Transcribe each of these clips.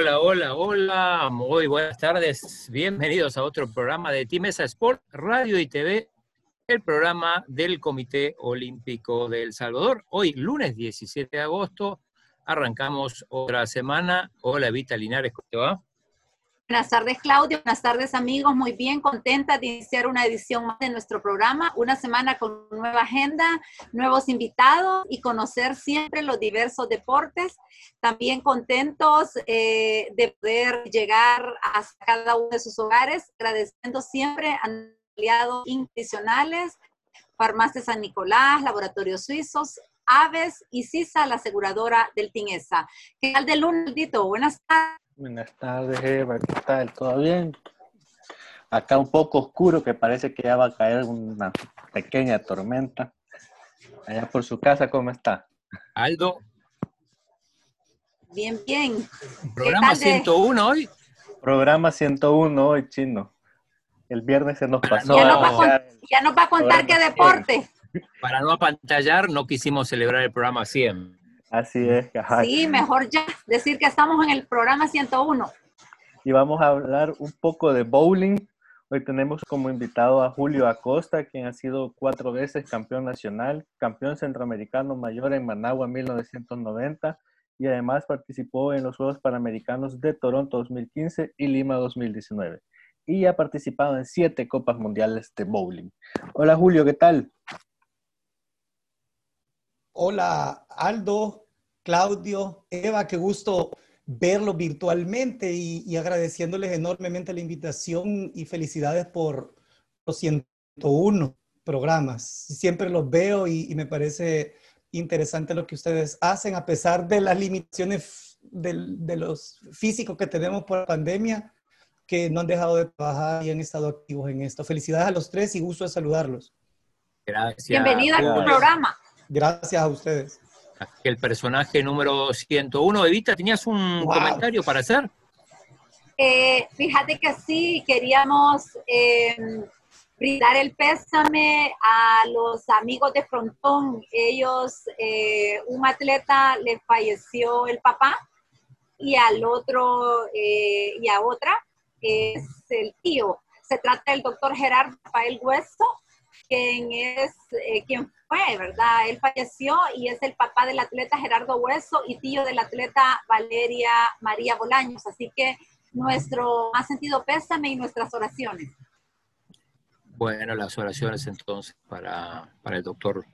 Hola, hola, hola. Muy buenas tardes. Bienvenidos a otro programa de Timesa Sport, Radio y TV, el programa del Comité Olímpico de El Salvador. Hoy, lunes 17 de agosto, arrancamos otra semana. Hola, Evita Linares, ¿cómo te va? Buenas tardes, Claudio. Buenas tardes, amigos. Muy bien, contenta de iniciar una edición más de nuestro programa. Una semana con nueva agenda, nuevos invitados y conocer siempre los diversos deportes. También contentos eh, de poder llegar a cada uno de sus hogares, agradeciendo siempre a aliados institucionales, Farmacia San Nicolás, Laboratorios Suizos, Aves y CISA, la aseguradora del TINESA. ¿Qué tal de lunes, Dito? Buenas tardes. Buenas tardes, Eva, ¿qué tal? ¿Todo bien? Acá un poco oscuro, que parece que ya va a caer una pequeña tormenta. Allá por su casa, ¿cómo está? Aldo. Bien, bien. ¿Programa 101 hoy? Programa 101 hoy, chino. El viernes se nos pasó. Ya, nos, va a contar qué deporte. Para no apantallar, no quisimos celebrar el programa 100. Así es. Sí, mejor ya decir que estamos en el programa 101. Y vamos a hablar un poco de bowling. Hoy tenemos como invitado a Julio Acosta, quien ha sido cuatro veces campeón nacional, campeón centroamericano mayor en Managua 1990 y además participó en los Juegos Panamericanos de Toronto 2015 y Lima 2019. Y ha participado en siete Copas Mundiales de Bowling. Hola Julio, ¿qué tal? Hola Aldo, Claudio, Eva, qué gusto verlo virtualmente y, agradeciéndoles enormemente la invitación y felicidades por los 101 programas. Siempre los veo y, me parece interesante lo que ustedes hacen, a pesar de las limitaciones de los físicos que tenemos por la pandemia, que no han dejado de trabajar y han estado activos en esto. Felicidades a los tres y gusto de saludarlos. Gracias. Bienvenido al programa. Gracias a ustedes. El personaje número 101. Evita, ¿tenías un comentario para hacer? Eh, fíjate que sí, queríamos eh, brindar el pésame a los amigos de Frontón. Ellos, eh, un atleta le falleció el papá y al otro y a otra es el tío. Se trata del doctor Gerardo Rafael Hueso, quien es quien fue, ¿verdad? Él falleció y es el papá del atleta Gerardo Hueso y tío del atleta Valeria María Bolaños. Así que nuestro más sentido pésame y nuestras oraciones. Bueno, las oraciones entonces para, el doctor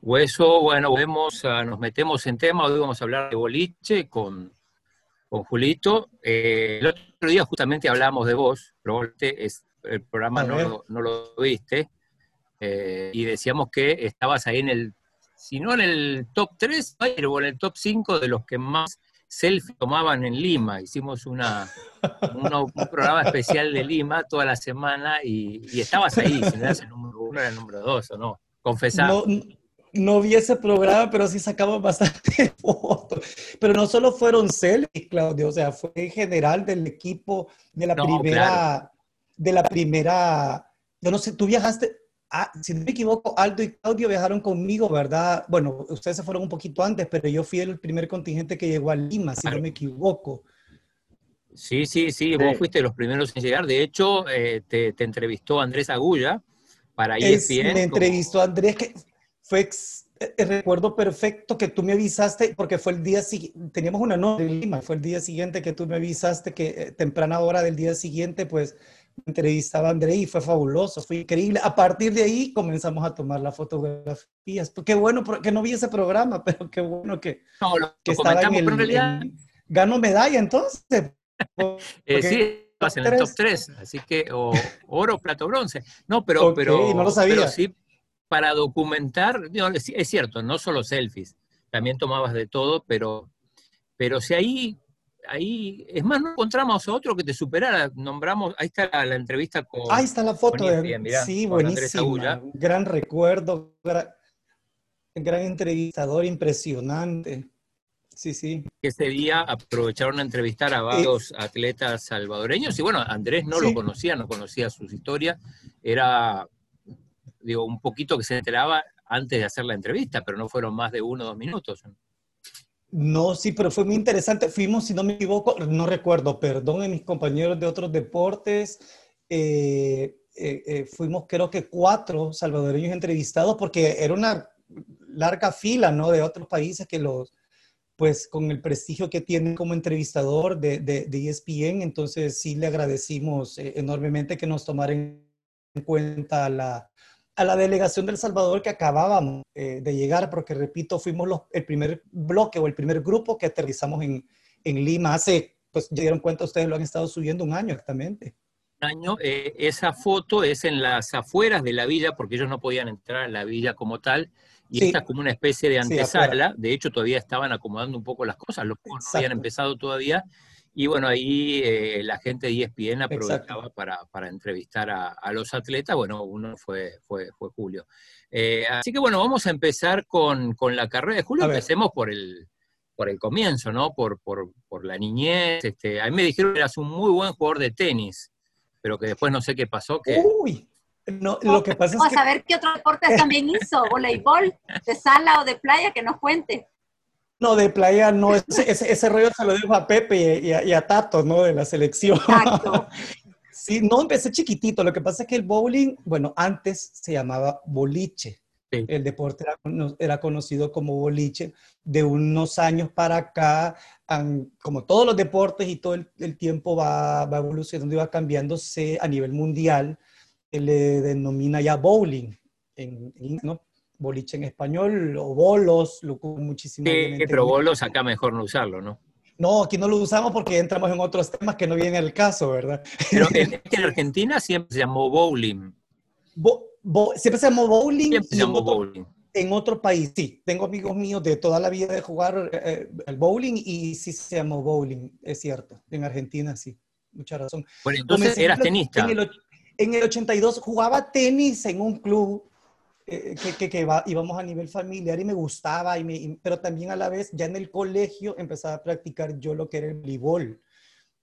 Hueso. Bueno, vemos, ah, nos metemos en tema, hoy vamos a hablar de boliche con, con Julito. Eh, el otro día justamente hablamos de vos, probablemente es, el programa no, no lo viste. Eh, y decíamos que estabas ahí en el, si no en el top 3, pero en el top 5 de los que más selfie tomaban en Lima. Hicimos una, un programa especial de Lima toda la semana y, estabas ahí, si no eras el número 1, era el número 2, ¿o no? Confesar. No, no vi ese programa, pero sí sacamos bastante fotos. Pero no solo fueron selfies, Claudio, o sea, fue en general del equipo de la primera, de la primera, yo no sé, tú viajaste, Ah, si no me equivoco, Aldo y Claudio viajaron conmigo, ¿verdad? Bueno, ustedes se fueron un poquito antes, pero yo fui el primer contingente que llegó a Lima, si no me equivoco. Sí, sí, sí, vos fuiste los primeros en llegar. De hecho, eh, te, entrevistó Andrés Agulla para ESPN. me entrevistó Andrés, que fue, eh, recuerdo perfecto que tú me avisaste, porque fue el día siguiente, teníamos una noche en Lima, fue el día siguiente que tú me avisaste que eh, temprana hora del día siguiente, pues entrevistaba a André y fue fabuloso, fue increíble. A partir de ahí comenzamos a tomar las fotografías. Pues qué bueno que no vi ese programa, pero qué bueno que, no, lo, que estaba en, el, realidad... ganó medalla entonces. Eh, sí, vas en el top 3, así que o oro, plato, bronce. No, pero, pero, no lo sabía. pero sí, para documentar, es cierto, no solo selfies, también tomabas de todo, pero, pero si ahí ahí, es más, no encontramos a otro que te superara. Nombramos, ahí está la, entrevista con. Ahí está la foto de. sí, buenísimo. Gran recuerdo, gran, entrevistador, impresionante. Sí, sí. Ese día aprovecharon a entrevistar a varios atletas salvadoreños y bueno, Andrés no lo conocía, no conocía sus historias. Era, digo, un poquito que se enteraba antes de hacer la entrevista, pero no fueron más de uno o dos minutos. No, sí, pero fue muy interesante. Fuimos, si no me equivoco, no recuerdo, perdón, mis compañeros de otros deportes. Eh, eh, eh, fuimos creo que cuatro salvadoreños entrevistados porque era una larga fila, ¿no? De otros países que los, pues con el prestigio que tienen como entrevistador de, ESPN, entonces sí le agradecimos enormemente que nos tomaran en cuenta la, a la delegación del Salvador que acabábamos eh, de llegar, porque repito, fuimos los, el primer bloque o el primer grupo que aterrizamos en, en Lima hace, pues ya dieron cuenta ustedes, lo han estado subiendo un año exactamente. Un año, eh, esa foto es en las afueras de la villa, porque ellos no podían entrar a la villa como tal, y esta es como una especie de antesala, de hecho todavía estaban acomodando un poco las cosas, los no habían empezado todavía, y bueno, ahí eh, la gente de ESPN aprovechaba para, para, entrevistar a, a, los atletas. Bueno, uno fue, fue, fue Julio. Eh, así que bueno, vamos a empezar con, con la carrera de Julio. Empecemos por el, por el comienzo, ¿no? Por, por, por, la niñez. Este, a mí me dijeron que eras un muy buen jugador de tenis, pero que después no sé qué pasó. Que... Uy, no, lo que pasa Vamos es que... a ver qué otros deportes también hizo, voleibol, de sala o de playa, que nos cuente. No, de playa no, ese, ese, ese, rollo se lo dejo a Pepe y a, y a, Tato, ¿no? De la selección. Exacto. Sí, no, empecé chiquitito. Lo que pasa es que el bowling, bueno, antes se llamaba boliche. Sí. El deporte era, era, conocido como boliche. De unos años para acá, como todos los deportes y todo el, el tiempo va, va, evolucionando y va cambiándose a nivel mundial, se le denomina ya bowling, en, en, ¿no? Boliche en español o bolos, lo muchísimo. Sí, pero bolos acá mejor no usarlo, ¿no? No, aquí no lo usamos porque entramos en otros temas que no vienen al caso, ¿verdad? Pero en, en Argentina siempre se llamó bowling. Bo, bo, siempre se llamó bowling. Siempre se llamó bowling. En otro país, sí. Tengo amigos míos de toda la vida de jugar eh, el bowling y sí se llamó bowling, es cierto. En Argentina, sí. Mucha razón. Bueno, entonces eras tenista. En el, en el 82 jugaba tenis en un club eh, que, que, que va, íbamos a nivel familiar y me gustaba, y me, y, pero también a la vez ya en el colegio empezaba a practicar yo lo que era el voleibol.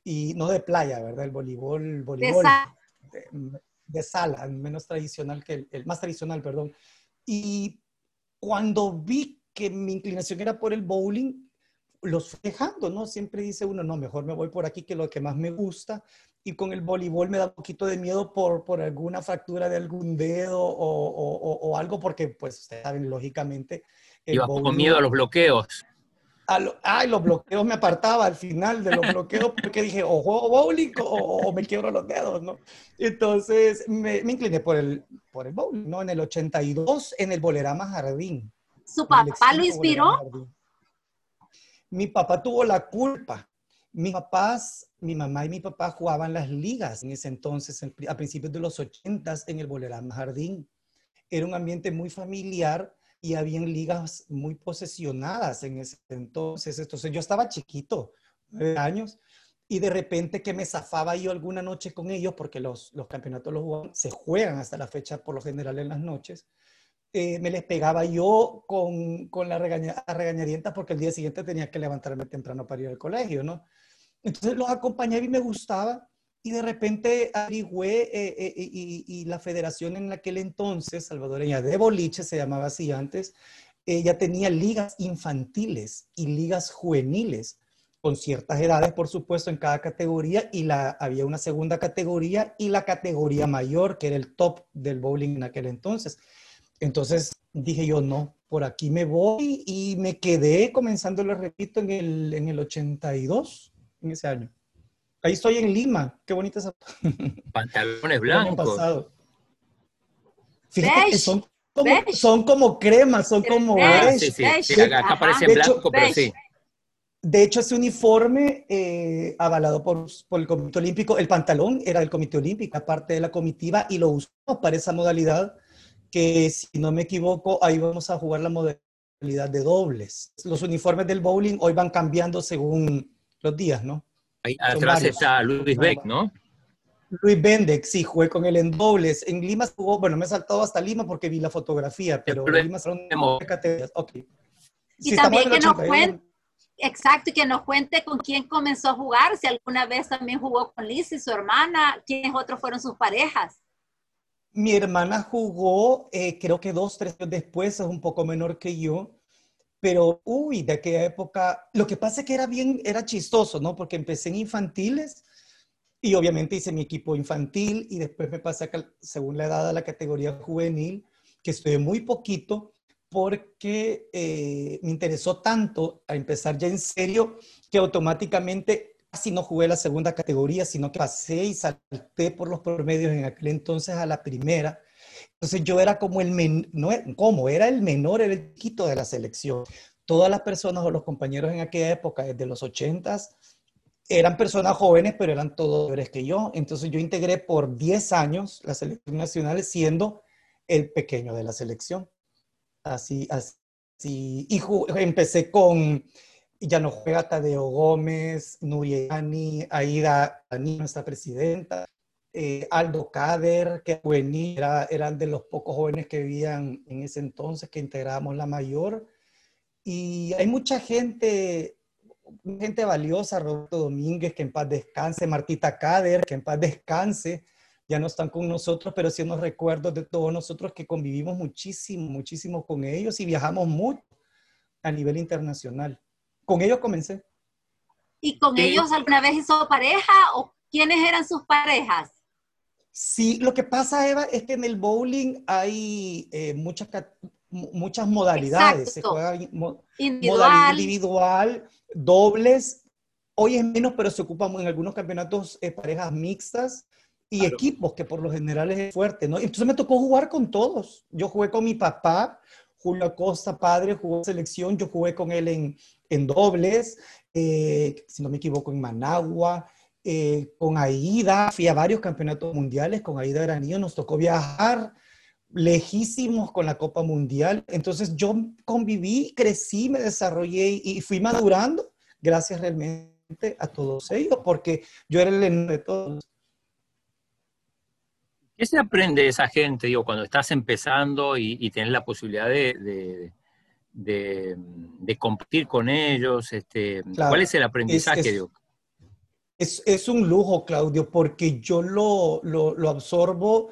Y no de playa, ¿verdad? El voleibol, voleibol de, de, de, sala, menos tradicional que el, el, más tradicional, perdón. Y cuando vi que mi inclinación era por el bowling, los fui dejando, ¿no? Siempre dice uno, no, mejor me voy por aquí que lo que más me gusta y con el voleibol me da un poquito de miedo por, por alguna fractura de algún dedo o, o, o algo, porque pues ustedes saben, lógicamente... Ibas con miedo a los bloqueos. A lo, ay, los bloqueos me apartaba al final de los bloqueos porque dije, o juego bowling o, o me quiebro los dedos, ¿no? Entonces me, me, incliné por el, por el bowling, ¿no? En el 82, en el Bolerama Jardín. ¿Su papá lo inspiró? Mi papá tuvo la culpa mis papás, mi mamá y mi papá jugaban las ligas en ese entonces, a principios de los 80 en el Bolerama Jardín. Era un ambiente muy familiar y habían ligas muy posesionadas en ese entonces. Entonces yo estaba chiquito, nueve años, y de repente que me zafaba yo alguna noche con ellos, porque los, los campeonatos los jugaban, se juegan hasta la fecha por lo general en las noches. Eh, me les pegaba yo con, con la regaña, porque el día siguiente tenía que levantarme temprano para ir al colegio, ¿no? Entonces los acompañaba y me gustaba. Y de repente averigüé eh, eh, y, y, la federación en aquel entonces, salvadoreña de boliche, se llamaba así antes, ella tenía ligas infantiles y ligas juveniles, con ciertas edades, por supuesto, en cada categoría, y la, había una segunda categoría y la categoría mayor, que era el top del bowling en aquel entonces. Entonces dije yo, no, por aquí me voy y me quedé comenzando, lo repito, en el, en el 82 en ese año. Ahí estoy en Lima. Qué bonita esa. Pantalones blancos. Pasado. Fíjate que son como, son como cremas, son como beige. Sí, sí, sí. Acá, acá aparece en blanco, pero sí. De hecho, ese uniforme eh, avalado por, por, el Comité Olímpico, el pantalón era del Comité Olímpico, aparte de la comitiva, y lo usamos para esa modalidad que, si no me equivoco, ahí vamos a jugar la modalidad de dobles. Los uniformes del bowling hoy van cambiando según los días, ¿no? Ahí atrás está Luis Beck, ¿no? Luis Bendek, sí, jugué con él en dobles. En Lima jugó, bueno, me he saltado hasta Lima porque vi la fotografía, pero en Lima son categorías. Ok. Y sí, también que nos cuente, exacto, y que nos cuente con quién comenzó a jugar, si alguna vez también jugó con Liz y su hermana, quiénes otros fueron sus parejas. Mi hermana jugó, eh, creo que dos, tres años después, es un poco menor que yo, pero uy, de aquella época, lo que pasa es que era bien, era chistoso, ¿no? Porque empecé en infantiles y obviamente hice mi equipo infantil y después me pasé, según la edad, a la categoría juvenil, que estuve muy poquito porque eh, me interesó tanto a empezar ya en serio que automáticamente casi no jugué la segunda categoría, sino que pasé y salté por los promedios en aquel entonces a la primera. Entonces yo era como el menor, no, ¿cómo? Era el menor, era el quito de la selección. Todas las personas o los compañeros en aquella época, desde los ochentas, eran personas jóvenes, pero eran todos mayores que yo. Entonces yo integré por 10 años la selección nacional siendo el pequeño de la selección. Así, así. Y empecé con, ya no juega Tadeo Gómez, Nuriani, Aida Ani, nuestra presidenta, eh, Aldo Cader, que juvenil, era, eran de los pocos jóvenes que vivían en ese entonces, que integrábamos la mayor. Y hay mucha gente, gente valiosa, Roberto Domínguez, que en paz descanse, Martita Cader, que en paz descanse, ya no están con nosotros, pero sí nos recuerdos de todos nosotros que convivimos muchísimo, muchísimo con ellos y viajamos mucho a nivel internacional. Con ellos comencé. ¿Y con ellos alguna vez hizo pareja o quiénes eran sus parejas? Sí, lo que pasa, Eva, es que en el bowling hay eh, muchas, muchas modalidades. Se juega individual. individual, dobles. Hoy es menos, pero se ocupan en algunos campeonatos eh, parejas mixtas y equipos, que por lo general es fuerte, ¿no? Entonces me tocó jugar con todos. Yo jugué con mi papá, Julio Acosta, padre, jugó selección, yo jugué con él en, en dobles, eh, si no me equivoco, en Managua, eh, con Aida, fui a varios campeonatos mundiales, con Aida Granillo nos tocó viajar lejísimos con la Copa Mundial. Entonces yo conviví, crecí, me desarrollé y fui madurando gracias realmente a todos ellos, porque yo era el de todos. ¿Qué se aprende de esa gente, digo, cuando estás empezando y, y tenés la posibilidad de, de, competir con ellos? Este, ¿Cuál es el aprendizaje? Es, es, un lujo, Claudio, porque yo lo, lo, absorbo.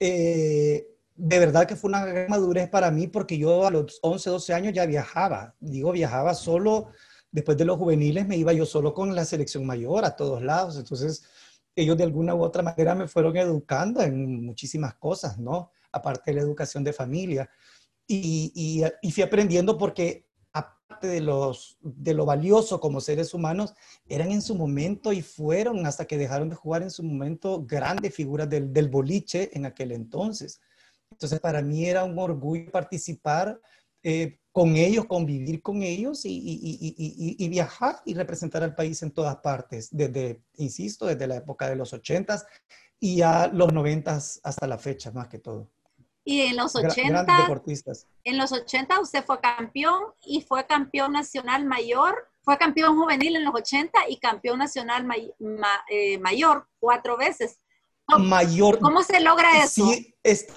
Eh, de verdad que fue una gran madurez para mí, porque yo a los 11, 12 años ya viajaba. Digo, viajaba solo, después de los juveniles me iba yo solo con la selección mayor a todos lados. Entonces, ellos de alguna u otra manera me fueron educando en muchísimas cosas, ¿no? Aparte de la educación de familia. Y, y, fui aprendiendo porque aparte de, los, de lo valioso como seres humanos, eran en su momento y fueron hasta que dejaron de jugar en su momento grandes figuras del, boliche en aquel entonces. Entonces para mí era un orgullo participar eh, con ellos, convivir con ellos y, viajar y representar al país en todas partes, desde, insisto, desde la época de los 80 y a los 90 hasta la fecha, más que todo. Y en los 80, deportistas. en los 80 usted fue campeón y fue campeón nacional mayor, fue campeón juvenil en los 80 y campeón nacional eh, mayor cuatro veces. mayor. ¿Cómo se logra eso? Sí, es,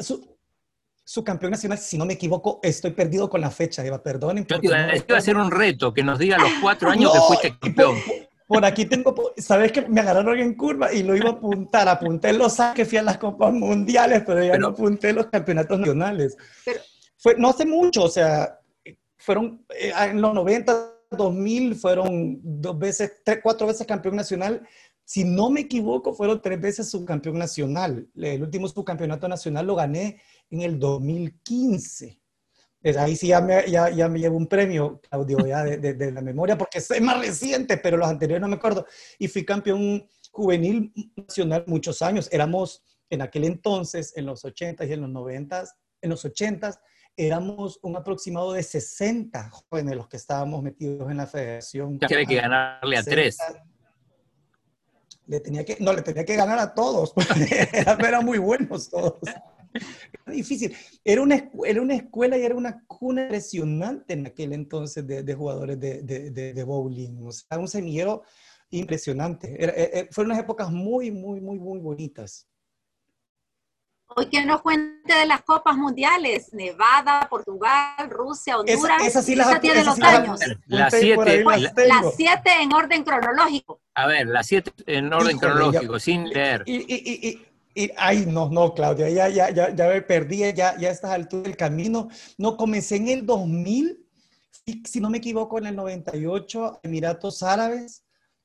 su campeón nacional, si no me equivoco, estoy perdido con la fecha, Eva, perdonen. Yo iba, a hacer un reto, que nos diga los cuatro años que fuiste campeón. Por, aquí tengo, sabes que me agarraron en curva y lo iba a apuntar, apunté los que fui a las copas mundiales, pero ya no apunté los campeonatos nacionales. Fue, no hace mucho, o sea, fueron eh, en los 90, 2000, fueron dos veces, tres, cuatro veces campeón nacional. Si no me equivoco, fueron tres veces subcampeón nacional. El último subcampeonato nacional lo gané en el 2015. Ahí sí ya me, ya, ya me llevo un premio, Claudio, ya de, de, la memoria, porque es más reciente, pero los anteriores no me acuerdo. Y fui campeón juvenil nacional muchos años. Éramos en aquel entonces, en los 80 y en los 90, en los 80 éramos un aproximado de 60 jóvenes los que estábamos metidos en la federación. Ya que ganarle a tres. Le tenía que, no, le tenía que ganar a todos, eran muy buenos todos. Era difícil. Era una, era una escuela y era una cuna impresionante en aquel entonces de, de jugadores de, de, de, bowling. O sea, un semillero impresionante. Era, era, eh, eh, fueron unas épocas muy, muy, muy, muy bonitas. Hoy que nos cuente de las copas mundiales, Nevada, Portugal, Rusia, Honduras. Esa, sí las tiene los años. Las siete. Las siete en orden cronológico. A ver, las siete en orden cronológico, sin leer. Y, y, y, y, ay, no, no, Claudia, ya, ya, ya, ya me perdí, ya, ya a estas alturas del camino. No, comencé en el 2000, si no me equivoco, en el 98 Emiratos Árabes.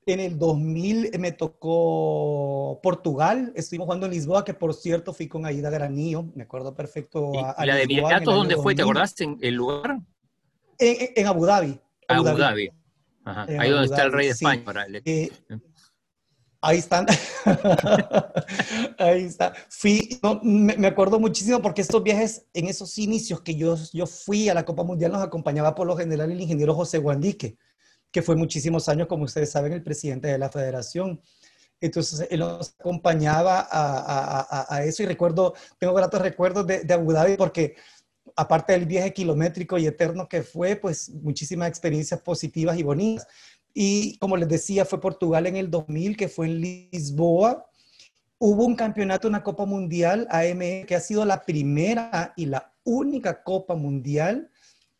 En el 2000 me tocó Portugal. Estuvimos jugando en Lisboa, que por cierto fui con Aida Granillo. Me acuerdo perfecto. ¿Y, la de Emiratos dónde fue? ¿Te acordaste en el lugar? En, Abu Dhabi. Abu Dhabi. Ahí donde está el rey de España. Eh, ahí están. ahí está. Fui, me, acuerdo muchísimo porque estos viajes, en esos inicios que yo, yo fui a la Copa Mundial, nos acompañaba por lo general el ingeniero José Guandique, que fue muchísimos años, como ustedes saben, el presidente de la federación. Entonces, él nos acompañaba a, a, a eso y recuerdo, tengo gratos recuerdos de, de Abu Dhabi porque aparte del viaje kilométrico y eterno que fue, pues muchísimas experiencias positivas y bonitas. Y como les decía, fue Portugal en el 2000, que fue en Lisboa. Hubo un campeonato, una Copa Mundial AME, que ha sido la primera y la única Copa Mundial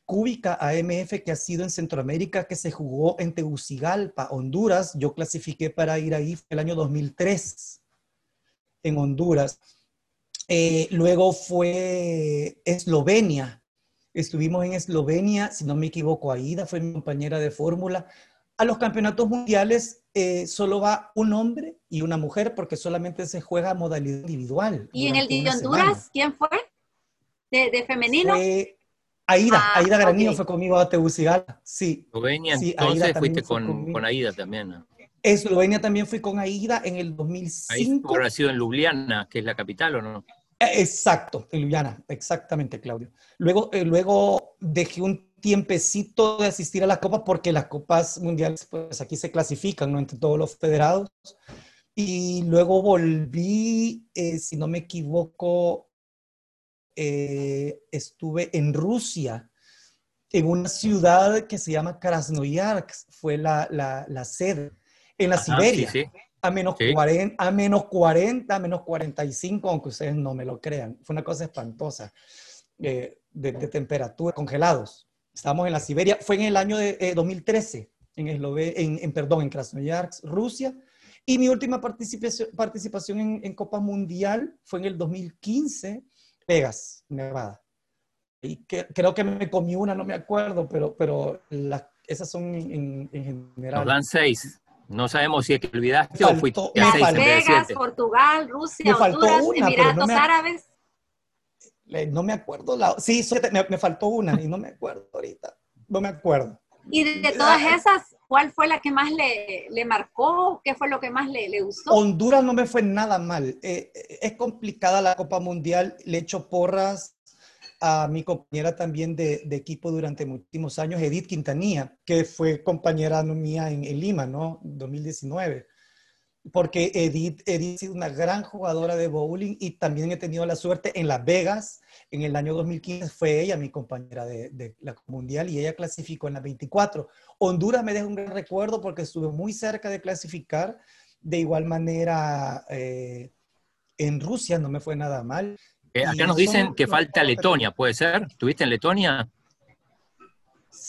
cúbica AMF que ha sido en Centroamérica, que se jugó en Tegucigalpa, Honduras. Yo clasifiqué para ir ahí el año 2003 en Honduras. Eh, luego fue Eslovenia. Estuvimos en Eslovenia, si no me equivoco, Aida fue mi compañera de fórmula. A los campeonatos mundiales eh, solo va un hombre y una mujer porque solamente se juega modalidad individual. ¿Y en el de Honduras quién fue? ¿De, femenino? Fue Aida, ah, Aida Granillo fue conmigo a Tegucigalpa, sí. Eslovenia, sí, entonces fuiste con, con, Aida también. ¿no? Eslovenia también fui con Aida en el 2005. Ahí ha sido en Ljubljana, que es la capital, ¿o no? Eh, exacto, en Ljubljana, exactamente, Claudio. Luego, eh, luego dejé un tiempecito de asistir a la Copa porque las Copas Mundiales, pues aquí se clasifican, ¿no? Entre todos los federados. Y luego volví, eh, si no me equivoco, estuve en Rusia, en una ciudad que se llama Krasnoyarsk, fue la, la, la sede en la Siberia. A menos, 40, a menos 40, a menos 45, aunque ustedes no me lo crean. Fue una cosa espantosa eh, de, temperatura, congelados. Estábamos en la Siberia. Fue en el año de 2013, eh, en, en, en, perdón, en Krasnoyarsk, Rusia. Y mi última participación, participación en, en, Copa Mundial fue en el 2015, Vegas, Nevada. Y que, creo que me comí una, no me acuerdo, pero, pero esas son en, en general. Nos dan seis. No sabemos si es que olvidaste o fuiste a Las Vegas, Portugal, Rusia, Honduras, Emiratos Árabes. No me acuerdo. La, sí, me, faltó una y no me acuerdo ahorita. No me acuerdo. Y de, todas esas, ¿cuál fue la que más le, le marcó? ¿Qué fue lo que más le, le gustó? Honduras no me fue nada mal. Eh, es complicada la Copa Mundial. Le echo porras a mi compañera también de, de, equipo durante muchísimos años, Edith Quintanilla, que fue compañera mía en, Lima, ¿no? 2019. Porque Edith, Edith ha sido una gran jugadora de bowling y también he tenido la suerte en Las Vegas, en el año 2015 fue ella mi compañera de, de la mundial y ella clasificó en la 24. Honduras me deja un gran recuerdo porque estuve muy cerca de clasificar. De igual manera, eh, en Rusia no me fue nada mal. Eh, acá nos dicen que falta Letonia, ¿puede ser? ¿Estuviste en Letonia?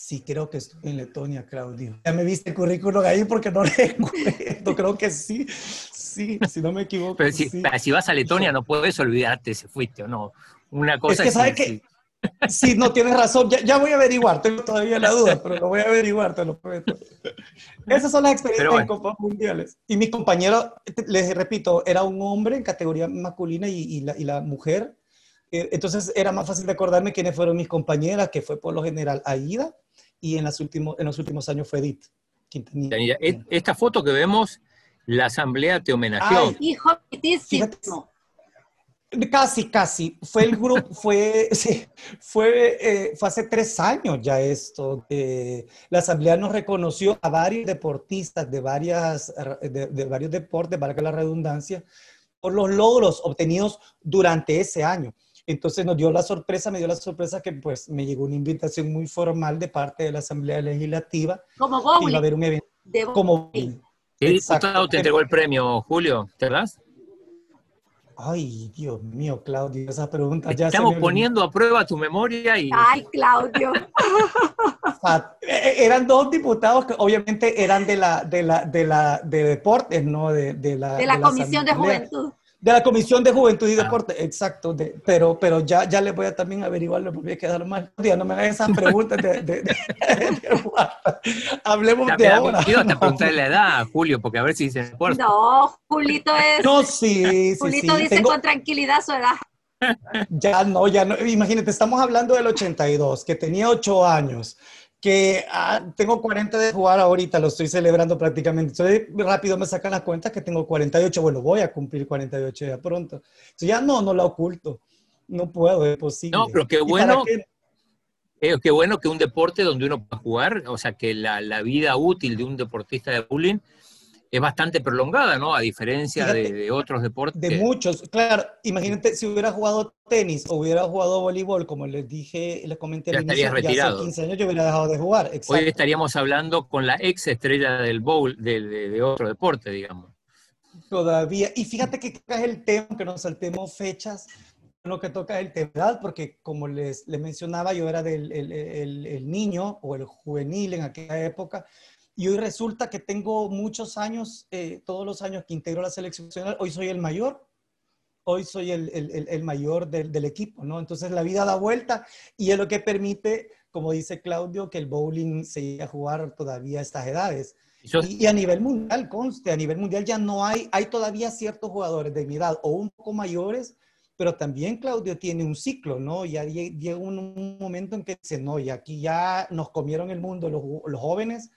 Sí, creo que estuve en Letonia, Claudio. Ya me viste el currículum ahí porque no recuerdo. creo que sí. Sí, si no me equivoco. Pero si, vas a Letonia no puedes olvidarte si fuiste o no. Una cosa es que, ¿sabes que Sí, no, tienes razón. Ya, voy a averiguar. Tengo todavía la duda, pero lo voy a averiguar, te lo prometo. Esas son las experiencias en Copas Mundiales. Y mi compañero, les repito, era un hombre en categoría masculina y, la, y la, mujer. Eh, entonces era más fácil de acordarme quiénes fueron mis compañeras, que fue por lo general Aida y en, las últimos, en los últimos años fue Edith. E, esta foto que vemos, la asamblea te homenajeó. Ay, hijo, Casi, casi. Fue el grupo, fue, sí, fue, eh, fue hace tres años ya esto. la Asamblea nos reconoció a varios deportistas de, varias, de, varios deportes, para que la redundancia, por los logros obtenidos durante ese año. Entonces nos dio la sorpresa, me dio la sorpresa que pues me llegó una invitación muy formal de parte de la Asamblea Legislativa. Como bowling. Iba a haber un evento. como bowling. ¿Qué diputado te entregó el premio, Julio? ¿Te das? Ay, Dios mío, Claudio, esa pregunta ya Estamos poniendo a prueba tu memoria y... Ay, Claudio. E, e, eran dos diputados que obviamente eran de la, de la, de la, de deportes, ¿no? De, de la, de la Comisión de Juventud. De la Comisión de Juventud y Deporte, exacto. De, pero, pero ya, ya les voy a también averiguarlo porque voy quedar mal. no me hagan esas preguntas de, de, de, Hablemos de ahora. Yo te pregunté la edad, Julio, porque a ver si se importa. No, Julito es. No, sí, sí. Julito dice con tranquilidad su edad. Ya no, ya no. Imagínate, estamos hablando del 82, que tenía 8 años que ah, tengo 40 de jugar ahorita, lo estoy celebrando prácticamente. Entonces, rápido me sacan la cuenta que tengo 48. Bueno, voy a cumplir 48 ya pronto. Entonces, ya no, no la oculto. No puedo, es posible. No, pero qué bueno. Eh, qué bueno que un deporte donde uno pueda jugar, o sea, que la, la vida útil de un deportista de bowling es bastante prolongada, ¿no? A diferencia de, otros deportes. De muchos, claro. Imagínate si hubiera jugado tenis o hubiera jugado voleibol, como les dije, les comenté ya inicio, retirado. hace 15 años yo hubiera dejado de jugar. Hoy estaríamos hablando con la ex estrella del bowl, de, de, otro deporte, digamos. Todavía. Y fíjate que es el tema, que nos saltemos fechas, lo que toca el tema, porque como les, les mencionaba, yo era del el, el, el niño o el juvenil en aquella época, y hoy resulta que tengo muchos años, eh, todos los años que integro la selección nacional, hoy soy el mayor, hoy soy el, el, el mayor del, del, equipo, ¿no? Entonces la vida da vuelta y es lo que permite, como dice Claudio, que el bowling se llegue a jugar todavía a estas edades. Y, y, a nivel mundial, conste, a nivel mundial ya no hay, hay todavía ciertos jugadores de mi edad o un poco mayores, pero también Claudio tiene un ciclo, ¿no? Ya llega un, un momento en que dice, no, y aquí ya nos comieron el mundo los, los jóvenes,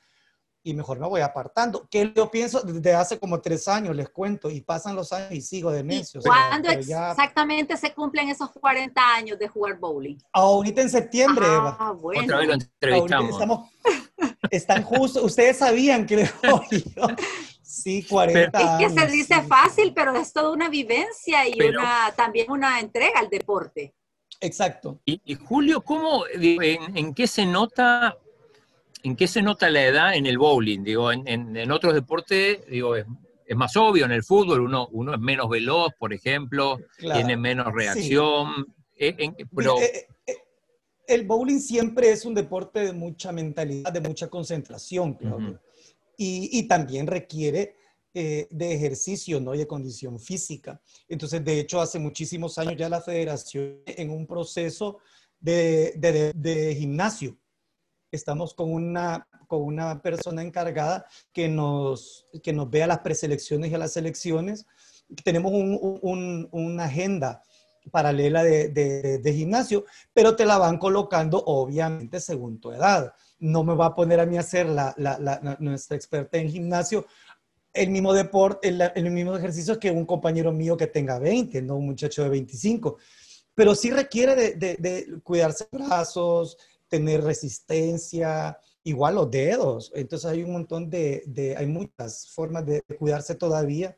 y mejor me voy apartando. Que yo pienso desde hace como tres años, les cuento, y pasan los años y sigo de necio. ¿Cuándo exactamente se cumplen esos 40 años de jugar bowling? Ahorita en septiembre, ah, Eva. Bueno. Otra vez lo entrevistamos. Estamos, están justo, ustedes sabían que Sí, 40 Es que se dice fácil, pero es toda una vivencia y una, también una entrega al deporte. Exacto. Y, Julio, ¿cómo, en, en qué se nota ¿en qué se nota la edad en el bowling? Digo, en, otros deportes, digo, es, más obvio, en el fútbol uno, uno es menos veloz, por ejemplo, tiene menos reacción, eh, pero... Eh, eh, el bowling siempre es un deporte de mucha mentalidad, de mucha concentración, y, también requiere de ejercicio, ¿no? Y de condición física. Entonces, de hecho, hace muchísimos años ya la federación en un proceso de gimnasio estamos con una, con una persona encargada que nos, que nos vea las preselecciones y las selecciones. Tenemos una agenda paralela de, gimnasio, pero te la van colocando obviamente según tu edad. No me va a poner a mí a hacer la, nuestra experta en gimnasio el mismo deporte, el, el, mismo ejercicio que un compañero mío que tenga 20, no un muchacho de 25. Pero sí requiere de, de, de cuidarse brazos, tener resistencia, igual los dedos. Entonces hay un montón de, de hay muchas formas de cuidarse todavía,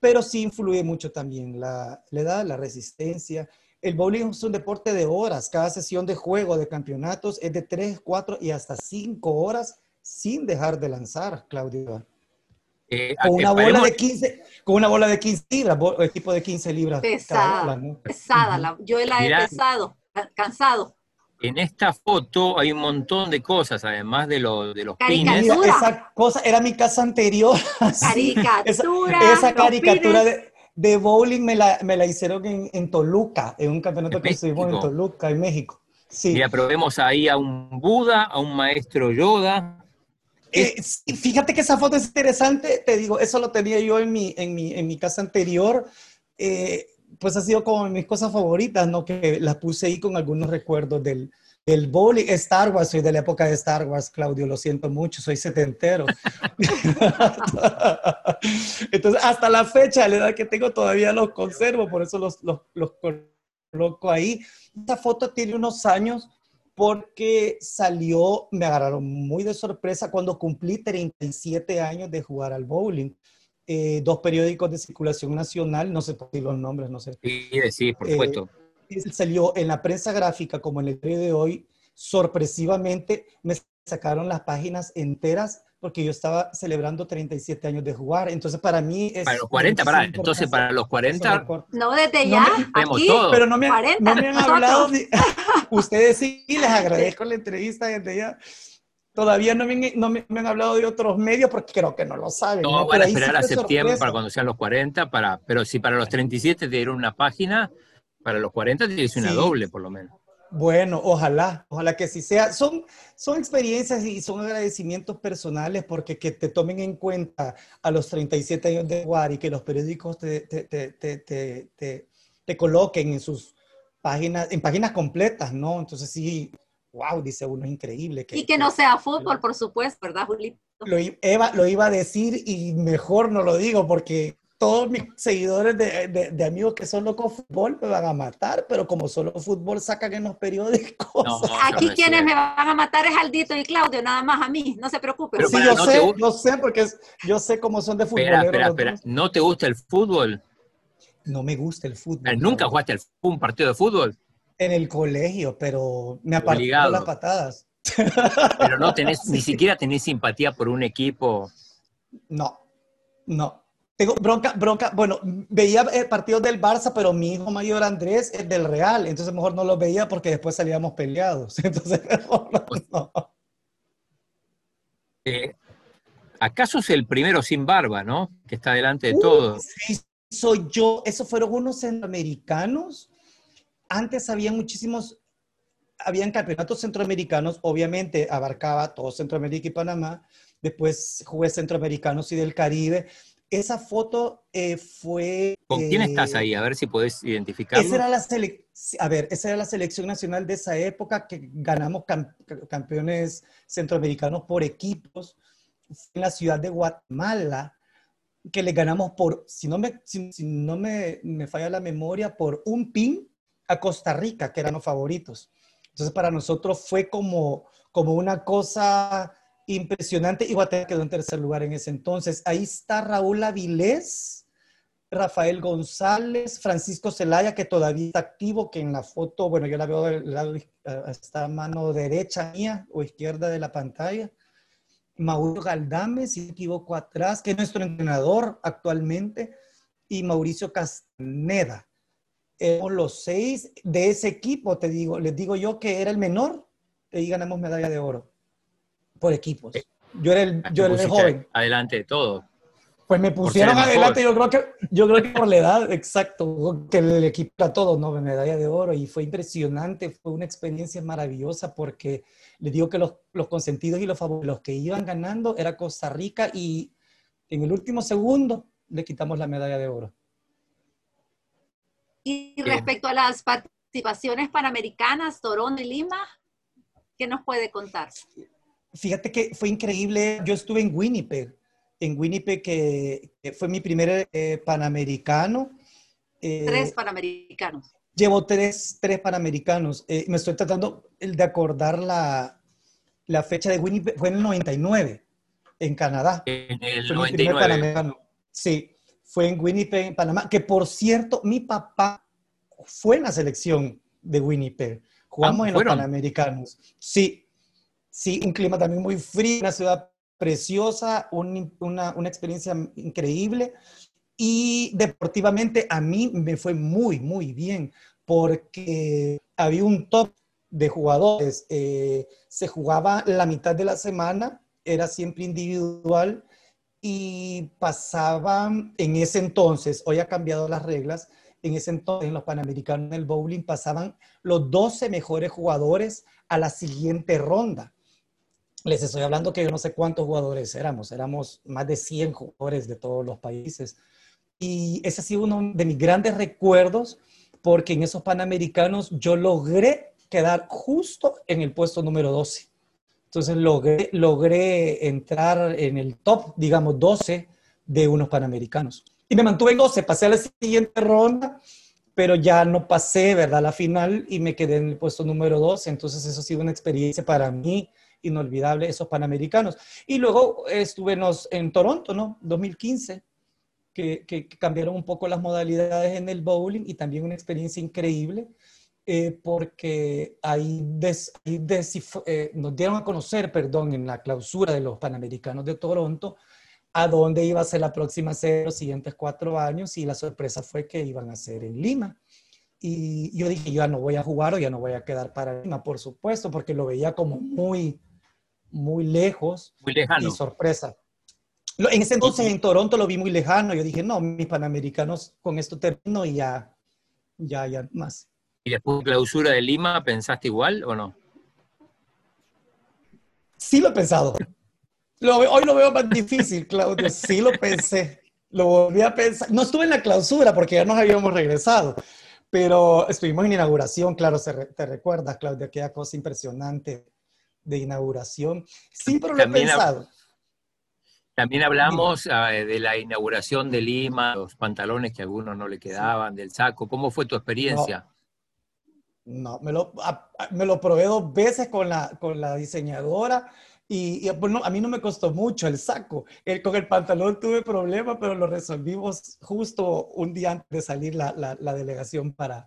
pero sí influye mucho también la, la edad, la resistencia. El bowling es un deporte de horas. Cada sesión de juego de campeonatos es de 3, 4 y hasta 5 horas sin dejar de lanzar, Claudio. Eh, con, una bola de 15, con una bola de 15 libras, equipo de 15 libras. Pesada, pesada. yo la he pesado, cansado en esta foto hay un montón de cosas, además de, lo, de los pines. Esa cosa era mi casa anterior. Caricatura. esa, caricatura de, bowling me la, me la hicieron en, en, Toluca, en un campeonato que estuvimos en Toluca, en México. Sí. Mira, pero vemos ahí a un Buda, a un maestro Yoda. Eh, fíjate que esa foto es interesante, te digo, eso lo tenía yo en mi, en mi, en mi casa anterior. Eh, pues ha sido como mis cosas favoritas, ¿no? Que las puse ahí con algunos recuerdos del, del bowling. Star Wars, soy de la época de Star Wars, Claudio, lo siento mucho, soy setentero. Entonces, hasta la fecha, la edad que tengo, todavía los conservo, por eso los, los, los coloco ahí. Esta foto tiene unos años porque salió, me agarraron muy de sorpresa cuando cumplí 37 años de jugar al bowling. Eh, dos periódicos de circulación nacional, no sé si los nombres, no sé. Sí, sí, por supuesto. Eh, salió en la prensa gráfica como en el día de hoy, sorpresivamente me sacaron las páginas enteras porque yo estaba celebrando 37 años de jugar. Entonces, para mí es... Para los 40, para, entonces para los 40... No, desde ya, aquí, Pero no me, 40, no me han hablado... ustedes sí, les agradezco la entrevista desde ya Todavía no me, no me, han hablado de otros medios porque creo que no lo saben. No, ¿no? van a esperar a septiembre para cuando sean los 40, para, pero si para los 37 te dieron una página, para los 40 te dieron una doble por lo menos. Bueno, ojalá, ojalá que sí sea. Son, son experiencias y son agradecimientos personales porque que te tomen en cuenta a los 37 años de jugar y que los periódicos te, te, te, te, coloquen en sus páginas, en páginas completas, ¿no? Entonces sí, wow, dice uno, es increíble. Que, y que no sea fútbol, por supuesto, ¿verdad, Julito? Lo, Eva, lo iba a decir y mejor no lo digo porque todos mis seguidores de, de, amigos que son locos fútbol me van a matar, pero como solo fútbol sacan en los periódicos. Aquí quienes me van a matar es Aldito y Claudio, nada más a mí, no se preocupen. sí, yo sé, yo sé, porque yo sé cómo son de fútbol. Espera, espera, espera, ¿no te gusta el fútbol? No me gusta el fútbol. ¿Nunca jugaste un partido de fútbol? En el colegio, pero me apartaron las patadas. Pero no tenés, ni siquiera tenés simpatía por un equipo. No, no. Tengo bronca, bronca, bueno, veía partidos del Barça, pero mi hijo mayor Andrés es del Real, entonces mejor no lo veía porque después salíamos peleados. Entonces, mejor no. Eh, ¿Acaso es el primero sin barba, no? Que está delante de todo. Sí, soy yo. Esos fueron unos centroamericanos. Antes había muchísimos, habían campeonatos centroamericanos, obviamente abarcaba todo Centroamérica y Panamá. Después jugué centroamericanos y del Caribe esa foto eh, fue... ¿Con quién estás ahí? A ver si puedes identificarlo. Esa era la a ver, esa era la selección nacional de esa época que ganamos campeones centroamericanos por equipos. en la ciudad de Guatemala, que le ganamos por, si no me, si, no me, me, falla la memoria, por un pin a Costa Rica, que eran los favoritos. Entonces para nosotros fue como, como una cosa impresionante y Guatemala quedó en tercer lugar en ese entonces. Ahí está Raúl Avilés, Rafael González, Francisco Zelaya, que todavía está activo, que en la foto, bueno, yo la veo del lado, mano derecha mía o izquierda de la pantalla. Mauro Galdame, si me equivoco atrás, que es nuestro entrenador actualmente, y Mauricio Castaneda. Éramos los seis de ese equipo, te digo, les digo yo que era el menor, y ganamos medalla de oro por equipos. Eh, yo era el, yo era el joven. Adelante de todo. Pues me pusieron adelante, yo creo, que, yo creo que por la edad, exacto, que el equipo era todo, ¿no? Medalla de oro y fue impresionante, fue una experiencia maravillosa porque les digo que los, los consentidos y los favoritos, los que iban ganando era Costa Rica y en el último segundo le quitamos la medalla de oro. Y respecto a las participaciones panamericanas, Toronto y Lima, ¿qué nos puede contar? Fíjate que fue increíble. Yo estuve en Winnipeg, en Winnipeg, que, fue mi primer eh, panamericano. Eh, tres panamericanos. Llevo tres, tres panamericanos. Eh, me estoy tratando de acordar la, la, fecha de Winnipeg. Fue en el 99, en Canadá. En el 99. Sí, fue en Winnipeg, en Panamá. Que por cierto, mi papá fue en la selección de Winnipeg. Jugamos ah, en los Panamericanos. Sí, Sí, un clima también muy frío, una ciudad preciosa, una, una, experiencia increíble. Y deportivamente a mí me fue muy, muy bien, porque había un top de jugadores. Eh, se jugaba la mitad de la semana, era siempre individual y pasaban en ese entonces, hoy ha cambiado las reglas, en ese entonces en los Panamericanos en el bowling pasaban los 12 mejores jugadores a la siguiente ronda. Les estoy hablando que yo no sé cuántos jugadores éramos, éramos más de 100 jugadores de todos los países. Y ese ha sido uno de mis grandes recuerdos porque en esos Panamericanos yo logré quedar justo en el puesto número 12. Entonces logré, logré entrar en el top, digamos, 12 de unos Panamericanos. Y me mantuve en 12, pasé a la siguiente ronda, pero ya no pasé, ¿verdad? La final y me quedé en el puesto número 12. Entonces eso ha sido una experiencia para mí inolvidable esos panamericanos. Y luego estuve en, Toronto, ¿no? 2015, que, que, cambiaron un poco las modalidades en el bowling y también una experiencia increíble. Eh, porque ahí, eh, nos dieron a conocer, perdón, en la clausura de los Panamericanos de Toronto, a dónde iba a ser la próxima sede los siguientes cuatro años y la sorpresa fue que iban a ser en Lima. Y yo dije, yo ya no voy a jugar o ya no voy a quedar para Lima, por supuesto, porque lo veía como muy, muy lejos. Muy lejano. Y sorpresa. En ese entonces en Toronto lo vi muy lejano. Yo dije, no, mis panamericanos con esto termino y ya, ya, ya más. ¿Y después de clausura de Lima, pensaste igual o no? Sí lo he pensado. hoy lo veo más difícil, Claudio. Sí lo pensé. Lo volví a pensar. No estuve en la clausura porque ya nos habíamos regresado, pero estuvimos en inauguración, claro, te recuerdas, Claudia, aquella cosa impresionante de inauguración. Sí, pero lo he pensado. También hablamos ah, de la inauguración de Lima, los pantalones que a algunos no le quedaban, del saco. ¿Cómo fue tu experiencia? No, me, lo, me lo probé dos veces con la, con la diseñadora y, bueno, a mí no me costó mucho el saco. El, con el pantalón tuve problemas, pero lo resolvimos justo un día antes de salir la, la delegación para,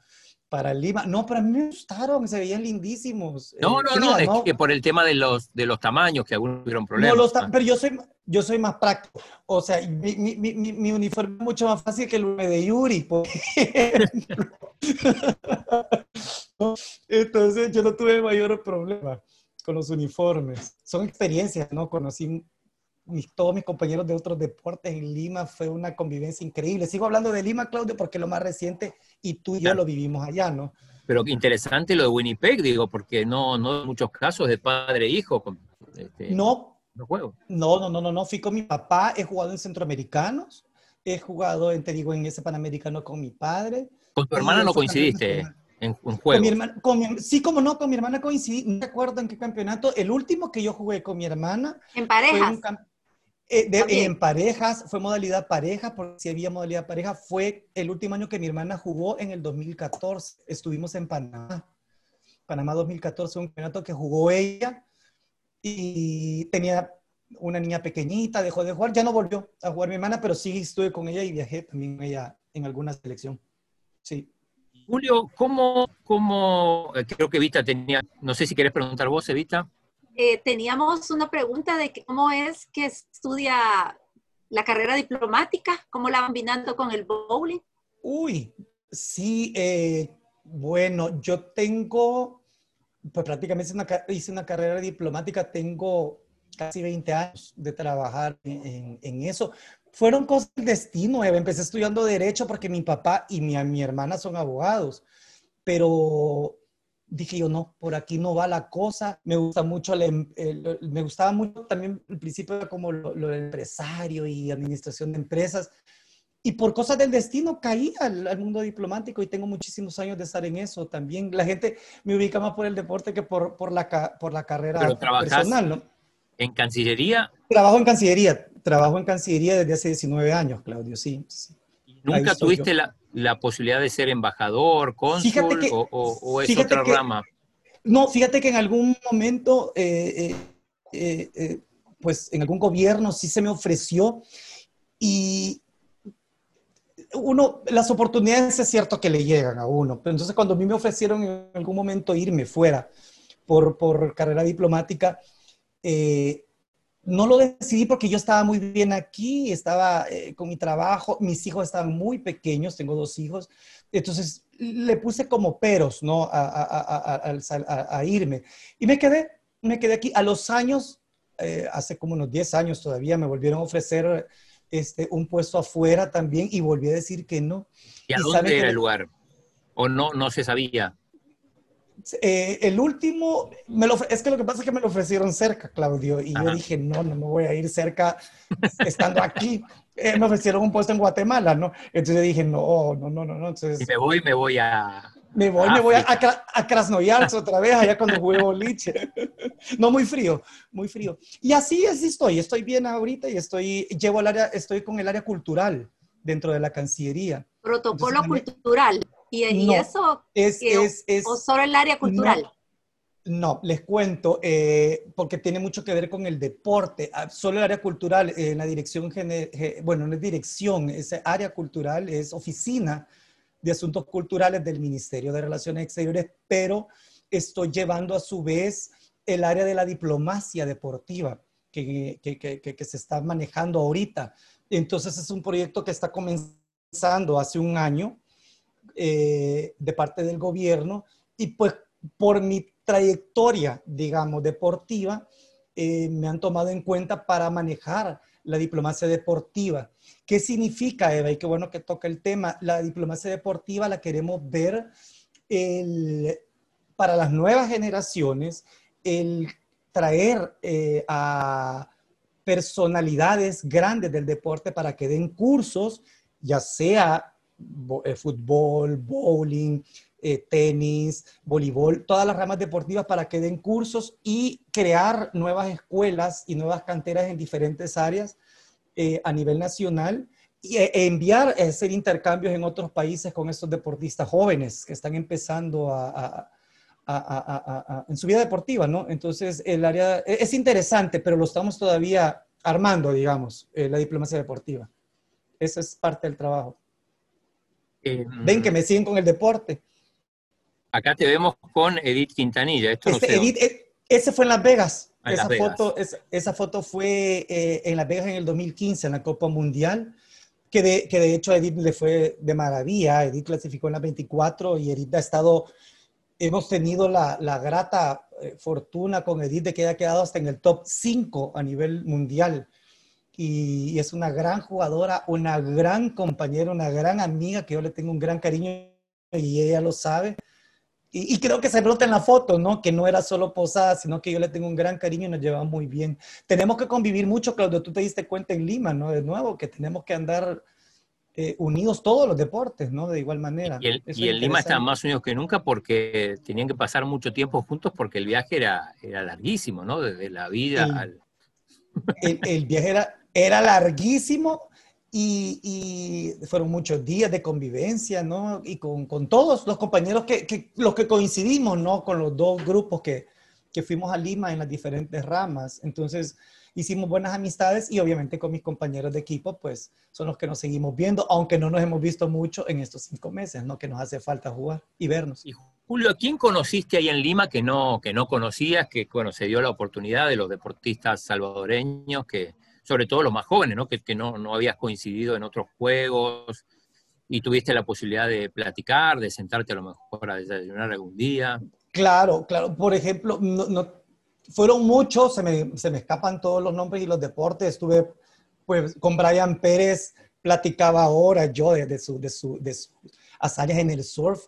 para Lima. No, pero a mí me gustaron, se veían lindísimos. No, no, no, es que por el tema de los, de los tamaños, que algunos tuvieron problemas. No, los pero yo soy, yo soy más práctico. O sea, mi, mi, mi, mi uniforme es mucho más fácil que el de Yuri, Entonces yo no tuve mayor problema con los uniformes. Son experiencias, ¿no? Conocí todos mis compañeros de otros deportes en Lima, fue una convivencia increíble. Sigo hablando de Lima, Claudio, porque es lo más reciente y tú y yo lo vivimos allá, ¿no? Pero interesante lo de Winnipeg, digo, porque no, no hay muchos casos de padre e hijo. Este, no, no juego. No, no, no, no, no, fui con mi papá, he jugado en centroamericanos, he jugado, te digo, en ese panamericano con mi padre. Con tu hermana no coincidiste en, un juego. sí, como no, con mi hermana coincidí, no recuerdo en qué campeonato. El último que yo jugué con mi hermana. En parejas. Eh, en parejas, fue modalidad pareja, porque si había modalidad pareja, fue el último año que mi hermana jugó en el 2014. Estuvimos en Panamá. Panamá 2014, un campeonato que jugó ella y tenía una niña pequeñita, dejó de jugar, ya no volvió a jugar mi hermana, pero sí estuve con ella y viajé también con ella en alguna selección. Sí. Julio, ¿cómo, cómo, eh, creo que Vita tenía, no sé si querés preguntar vos, Evita? Eh, teníamos una pregunta de cómo es que estudia la carrera diplomática, cómo la van vinando con el bowling. Uy, sí, eh, bueno, yo tengo, pues prácticamente hice una carrera diplomática, tengo casi 20 años de trabajar en, eso. Fueron cosas del destino, empecé estudiando derecho porque mi papá y mi, mi hermana son abogados, pero dije yo, no, por aquí no va la cosa. Me gusta mucho, em, me gustaba mucho también el principio como lo, lo, empresario y administración de empresas. Y por cosas del destino caí al, mundo diplomático y tengo muchísimos años de estar en eso también. La gente me ubica más por el deporte que por, por, la, por la carrera personal, ¿no? ¿En Cancillería? Trabajo en Cancillería. Trabajo en Cancillería desde hace 19 años, Claudio, sí. ¿Nunca tuviste la, la posibilidad de ser embajador, cónsul o, es otra rama? No, fíjate que en algún momento, eh, eh, eh, pues en algún gobierno sí se me ofreció y uno, las oportunidades es cierto que le llegan a uno, pero entonces cuando a mí me ofrecieron en algún momento irme fuera por, por carrera diplomática, eh, no lo decidí porque yo estaba muy bien aquí, estaba eh, con mi trabajo, mis hijos estaban muy pequeños, tengo dos hijos, entonces le puse como peros, ¿no? A, irme. Y me quedé, me quedé aquí. A los años, eh, hace como unos 10 años todavía, me volvieron a ofrecer este, un puesto afuera también y volví a decir que no. ¿Y a dónde era el lugar? ¿O no, no se sabía? Eh, el último, me lo, es que lo que pasa es que me lo ofrecieron cerca, Claudio, y yo dije, no, no me voy a ir cerca estando aquí. Eh, me ofrecieron un puesto en Guatemala, ¿no? Entonces dije, no, no, no, no, no. Entonces, y me voy, me voy a... Me voy, me voy a, a, Krasnoyarsk otra vez, allá cuando jugué boliche. no, muy frío, muy frío. Y así, así estoy, estoy bien ahorita y estoy, llevo el área, estoy con el área cultural dentro de la Cancillería. Protocolo cultural. ¿Y, eso? Es, es, ¿O solo el área cultural? No, les cuento, eh, porque tiene mucho que ver con el deporte. Ah, solo el área cultural, en la dirección, bueno, no es dirección, es área cultural, es oficina de asuntos culturales del Ministerio de Relaciones Exteriores, pero estoy llevando a su vez el área de la diplomacia deportiva que, que, que, que se está manejando ahorita. Entonces es un proyecto que está comenzando hace un año eh, de parte del gobierno y pues por mi trayectoria, digamos, deportiva, eh, me han tomado en cuenta para manejar la diplomacia deportiva. ¿Qué significa, Eva? Y qué bueno que toca el tema. La diplomacia deportiva la queremos ver para las nuevas generaciones, el traer eh, a personalidades grandes del deporte para que den cursos, ya sea eh, fútbol, bowling, eh, tenis, voleibol, todas las ramas deportivas para que den cursos y crear nuevas escuelas y nuevas canteras en diferentes áreas a nivel nacional y e, enviar, hacer intercambios en otros países con estos deportistas jóvenes que están empezando a en su vida deportiva, ¿no? Entonces, el área e, es interesante, pero lo estamos todavía armando, digamos, eh, la diplomacia deportiva. Esa es parte del trabajo. Eh, Ven que me siguen con el deporte. Acá te vemos con Edith Quintanilla. Esto este, Edith, e, ese fue en Las Vegas. Ah, esa, Foto, esa, foto fue eh, en Las Vegas en el 2015, en la Copa Mundial, que de, que de hecho a Edith le fue de maravilla. Edith clasificó en la 24 y Edith ha estado hemos tenido la, grata eh, fortuna con Edith de que haya quedado hasta en el top 5 a nivel mundial. Y, es una gran jugadora, una gran compañera, una gran amiga que yo le tengo un gran cariño y ella lo sabe. Y, creo que se nota en la foto, ¿no? Que no era solo posada, sino que yo le tengo un gran cariño y nos llevamos muy bien. Tenemos que convivir mucho, Claudio, tú te diste cuenta en Lima, ¿no? De nuevo, que tenemos que andar eh, unidos todos los deportes, ¿no? De igual manera. Y, en Lima estaban más unidos que nunca porque tenían que pasar mucho tiempo juntos porque el viaje era, era larguísimo, ¿no? Desde la vida al... El, viaje era, era larguísimo y, fueron muchos días de convivencia, ¿no? Y con, con todos los compañeros que, que, los que coincidimos, ¿no? Con los dos grupos que, que fuimos a Lima en las diferentes ramas. Entonces, hicimos buenas amistades y obviamente con mis compañeros de equipo, pues son los que nos seguimos viendo, aunque no nos hemos visto mucho en estos cinco meses, ¿no? Que nos hace falta jugar y vernos. Y Julio, ¿quién conociste ahí en Lima que no, que no conocías, que bueno, se dio la oportunidad de los deportistas salvadoreños, que sobre todo los más jóvenes, ¿no? Que, que no, no habías coincidido en otros juegos y tuviste la posibilidad de platicar, de sentarte a lo mejor a desayunar algún día? Claro, claro. Por ejemplo, no, no fueron muchos, se me, se me, escapan todos los nombres y los deportes. Estuve pues, con Brian Pérez, platicaba ahora yo de, de, su, de, su, en el surf.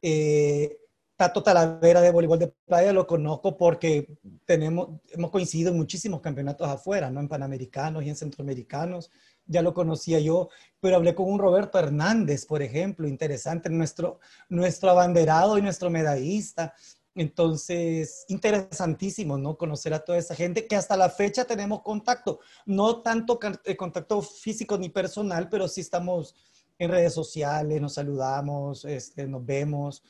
Eh, Tato Talavera de voleibol de playa lo conozco porque tenemos, hemos coincidido en muchísimos campeonatos afuera, ¿no? en Panamericanos y en Centroamericanos. Ya lo conocía yo, pero hablé con un Roberto Hernández, por ejemplo, interesante, nuestro, nuestro abanderado y nuestro medallista. Entonces, interesantísimo, ¿no? Conocer a toda esa gente que hasta la fecha tenemos contacto. No tanto eh, contacto físico ni personal, pero sí estamos en redes sociales, nos saludamos, este, nos vemos.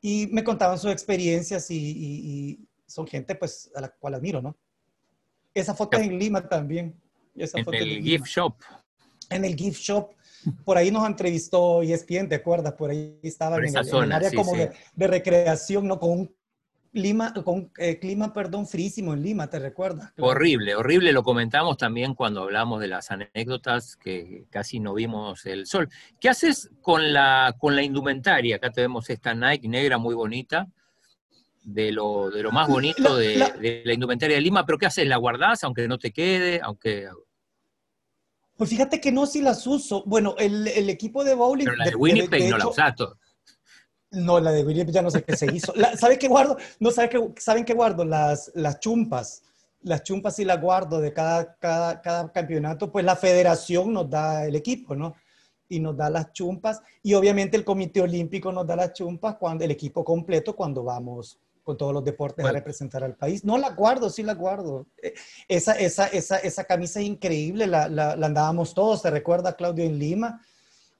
Y me contaban sus experiencias y, son gente pues a la cual admiro, ¿no? Esa foto es en Lima también. Esa en el gift shop. En el gift shop por ahí nos entrevistó ESPN, ¿te acuerdas? Por ahí estaba en, el, área como De, de, recreación, ¿no? Con un Lima, con eh, clima, perdón, frísimo en Lima, ¿te recuerdas? Horrible, horrible. Lo comentamos también cuando hablamos de las anécdotas que casi no vimos el sol. ¿Qué haces con la, con la indumentaria? Acá tenemos esta Nike negra muy bonita, de lo, de lo más bonito de, la, indumentaria de Lima, pero ¿qué haces? ¿La guardás aunque no te quede? aunque Pues fíjate que no, si las uso. Bueno, el, equipo de bowling... Pero la de, Winnipeg no la usaste. No, la de William ya no sé qué se hizo. ¿Sabe qué guardo? No, ¿sabe qué, ¿saben qué guardo? Las, las chumpas. Las chumpas sí las guardo de cada, cada, cada campeonato. Pues la federación nos da el equipo, ¿no? Y nos da las chumpas. Y obviamente el Comité Olímpico nos da las chumpas cuando el equipo completo cuando vamos con todos los deportes a representar al país. No la guardo, sí la guardo. Eh, esa, esa, esa, esa camisa es increíble, la, la, la andábamos todos, ¿te recuerda, Claudio, en Lima?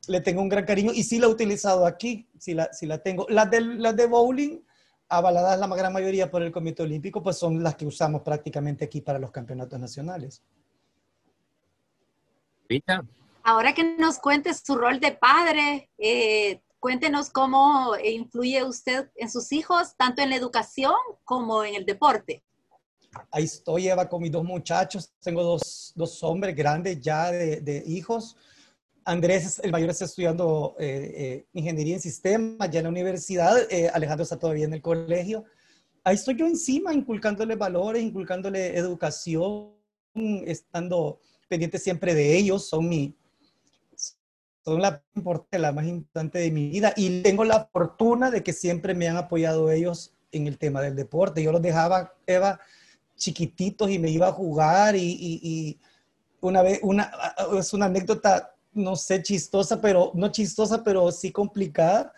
Le tengo un gran cariño y sí la he utilizado aquí, sí la, la tengo. Las de, las de bowling, avaladas la gran mayoría por el Comité Olímpico, pues son las que usamos prácticamente aquí para los campeonatos nacionales. ¿Vita? Ahora que nos cuente su rol de padre, eh, cuéntenos cómo influye usted en sus hijos, tanto en la educación como en el deporte. Ahí estoy, Eva, con mis dos muchachos. Tengo dos, dos hombres grandes ya de, de hijos. Andrés, el mayor, está estudiando eh, eh, ingeniería en sistemas ya en la universidad. Eh, Alejandro está todavía en el colegio. ahí estoy yo encima, inculcándole valores, inculcándole educación, estando pendiente siempre de ellos, son mi, son la, la más importante de mi vida y tengo la fortuna de que siempre me han apoyado ellos en el tema del deporte. Yo los dejaba, Eva, chiquititos y me iba a jugar y, una vez, una, es una anécdota, no sé, chistosa, pero no chistosa, pero sí complicada,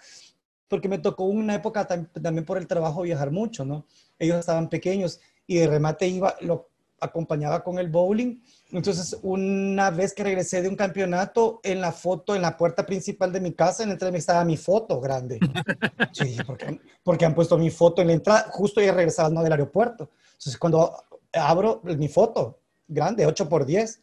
porque me tocó una época también por el trabajo viajar mucho, ¿no? Ellos estaban pequeños y de remate iba, lo acompañaba con el bowling. Entonces, una vez que regresé de un campeonato, en la foto, en la puerta principal de mi casa, en la entrada estaba mi foto grande. Sí, porque, porque han puesto mi foto en la entrada, justo ya regresaba ¿no? del aeropuerto. Entonces, cuando abro mi foto grande, 8 por 10,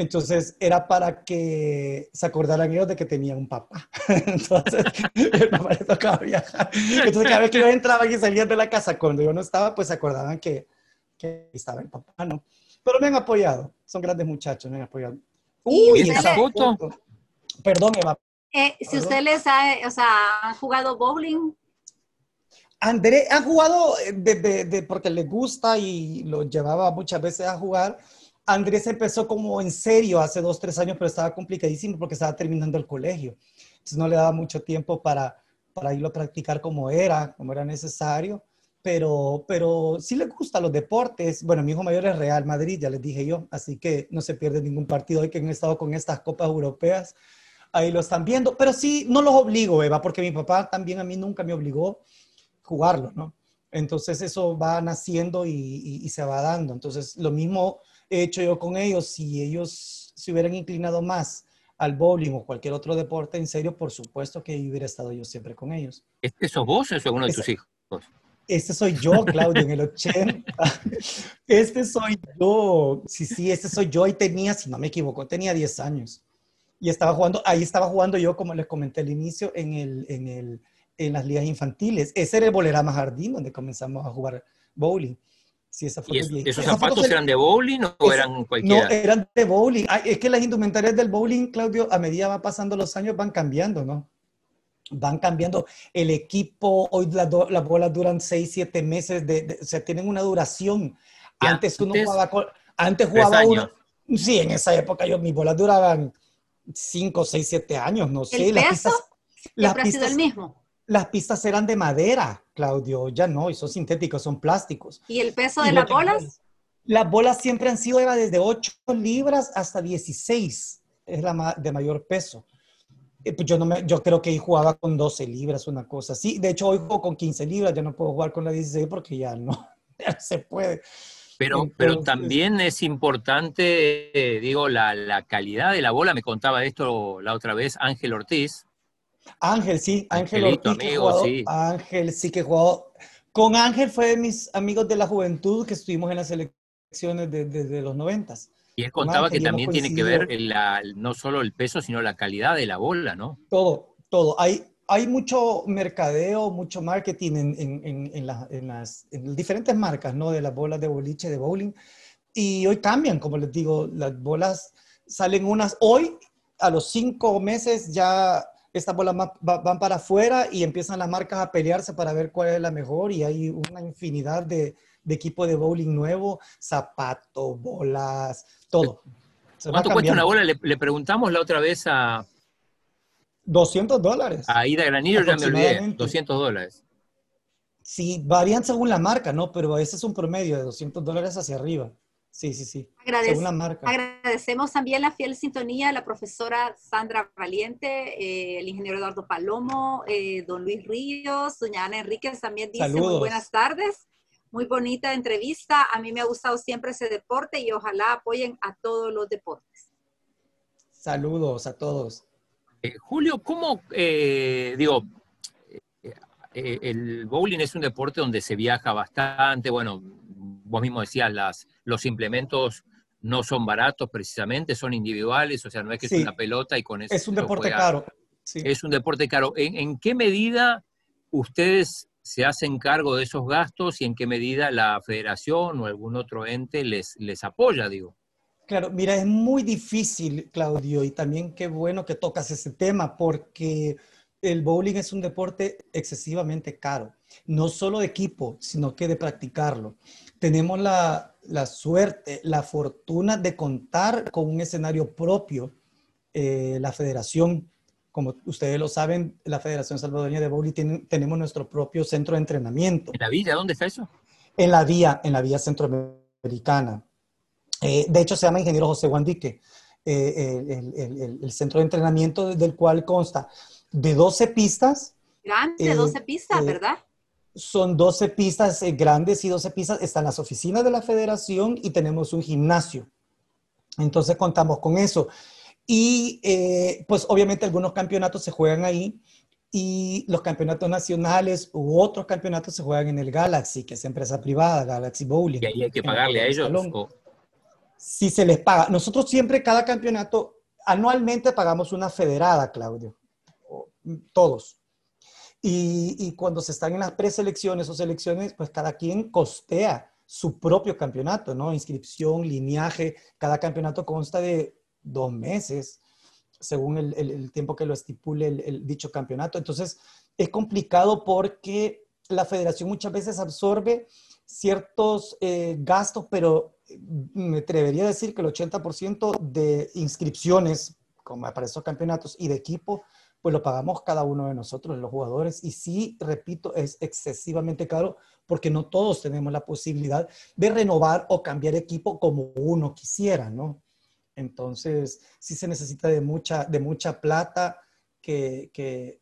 entonces era para que se acordaran ellos de que tenía un papá. Entonces, el papá le tocaba viajar. Entonces, cada vez que yo entraba y salía de la casa, cuando yo no estaba, pues se acordaban que, que estaba el papá, ¿no? Pero me han apoyado, son grandes muchachos, me han apoyado. Uy, esa foto. Perdón, Eva. Eh, si usted les ha, o sea, han jugado bowling. André ha jugado eh, de, de, porque le gusta y lo llevaba muchas veces a jugar. Andrés empezó como en serio hace dos, tres años, pero estaba complicadísimo porque estaba terminando el colegio. Entonces no le daba mucho tiempo para, para irlo a practicar como era, como era necesario pero, pero sí le gustan los deportes. Bueno, mi hijo mayor es Real Madrid, ya les dije yo, así que no se pierde ningún partido hoy que han estado con estas copas europeas. Ahí lo están viendo, pero sí, no los obligo, Eva, porque mi papá también a mí nunca me obligó a jugarlo, ¿no? Entonces eso va naciendo y, se va dando. Entonces lo mismo hecho yo con ellos. Si ellos se hubieran inclinado más al bowling o cualquier otro deporte, en serio, por supuesto que hubiera estado yo siempre con ellos. ¿Este sos vos o es uno de tus hijos? Este soy yo, Claudio, en el 80. Este soy yo. Sí, sí, este soy yo. Y tenía, si no me equivoco, tenía 10 años. Y estaba jugando, ahí estaba jugando yo, como les comenté al inicio, en, el, en, el, en las ligas infantiles. Ese era el Bolerama Jardín, donde comenzamos a jugar bowling. Sí, esa foto ¿Y ¿Esos zapatos eran de bowling o eran cualquiera? No, eran de bowling. es que las indumentarias del bowling, Claudio, a medida va pasando los años, van cambiando, ¿no? van cambiando el equipo, hoy las, bolas duran 6, 7 meses, de, o sea, tienen una duración. Antes uno jugaba, antes jugaba uno, sí, en esa época yo, mis bolas duraban 5, 6, 7 años, no sé. ¿El las peso pistas, las pistas, el mismo? Las pistas eran de madera, Claudio, ya no, y son sintéticos, son plásticos. ¿Y el peso de las bolas? Las bolas siempre han sido desde 8 libras hasta 16, es la de mayor peso. Eh, pues yo, no me, yo creo que ahí jugaba con 12 libras, una cosa así. De hecho, hoy juego con 15 libras, ya no puedo jugar con la 16 porque ya no, se puede. Pero, pero también es importante, eh, digo, la, la, calidad de la bola. Me contaba esto la otra vez Ángel Ortiz. Ángel, sí, Ángel Ortiz. Amigo, sí. Ángel, sí que jugó. Con Ángel fue de mis amigos de la juventud que estuvimos en las elecciones desde de, los noventas. Y él contaba que también tiene que ver no solo el peso, sino la calidad de la bola, ¿no? Todo, todo. Hay, hay mucho mercadeo, mucho marketing en, las diferentes marcas, ¿no? De las bolas de boliche, de bowling. Y hoy cambian, como les digo, las bolas salen unas hoy, a los cinco meses ya estas bolas van para afuera y empiezan las marcas a pelearse para ver cuál es la mejor y hay una infinidad de, de equipo de bowling nuevo, zapatos, bolas, todo. ¿Cuánto cuesta una bola? Le, preguntamos la otra vez a... 200 dólares. A Ida Granillo ya me olvidé, 200 dólares. Sí, varían según la marca, ¿no? Pero ese es un promedio de 200 dólares hacia arriba. Sí, sí, sí. según la marca. Agradecemos también la fiel sintonía a la profesora Sandra Valiente, eh, el ingeniero Eduardo Palomo, eh, don Luis Ríos, doña Ana Enríquez también dice muy buenas tardes. Muy bonita entrevista. A mí me ha gustado siempre ese deporte y ojalá apoyen a todos los deportes. Saludos a todos. Eh, Julio, ¿cómo, eh, digo, eh, el bowling es un deporte donde se viaja bastante, bueno, vos mismo decías, las, los implementos no son baratos precisamente, son individuales, o sea, no es que es una pelota y con eso... Es un deporte caro. Es un deporte caro. ¿En, qué medida ustedes se hacen cargo de esos gastos y en qué medida la federación o algún otro ente les, les apoya, digo. Claro, mira, es muy difícil, Claudio, y también qué bueno que tocas ese tema, porque el bowling es un deporte excesivamente caro, no solo de equipo, sino que de practicarlo. Tenemos la, la suerte, la fortuna de contar con un escenario propio. Eh, la federación, como ustedes lo saben, la Federación Salvadoreña de Bowling, tiene, tenemos nuestro propio centro de entrenamiento. ¿En la villa? ¿Dónde está eso? En la vía, en la vía centroamericana. Eh, de hecho, se llama Ingeniero José Guandique, eh, el, el, el, centro de entrenamiento del cual consta de 12 pistas. Grande, 12 pistas, ¿verdad? son 12 pistas eh, grandes y 12 pistas. Están las oficinas de la federación y tenemos un gimnasio. Entonces contamos con eso. Y eh, pues obviamente algunos campeonatos se juegan ahí y los campeonatos nacionales u otros campeonatos se juegan en el Galaxy, que es empresa privada, Galaxy Bowling. ¿Y ahí hay que pagarle a ellos? Sí se les paga. Nosotros siempre, cada campeonato, anualmente pagamos una federada, Claudio. Todos. Y, cuando se están en las preselecciones o selecciones, pues cada quien costea su propio campeonato, ¿no? Inscripción, lineaje, cada campeonato consta de dos meses, según el, tiempo que lo estipule el, dicho campeonato. Entonces, es complicado porque la federación muchas veces absorbe ciertos eh, gastos, pero me atrevería a decir que el 80% de inscripciones, como para esos campeonatos, y de equipo, pues lo pagamos cada uno de nosotros, los jugadores. Y sí, repito, es excesivamente caro porque no todos tenemos la posibilidad de renovar o cambiar equipo como uno quisiera, ¿no? Entonces, sí se necesita de mucha, de mucha plata que, que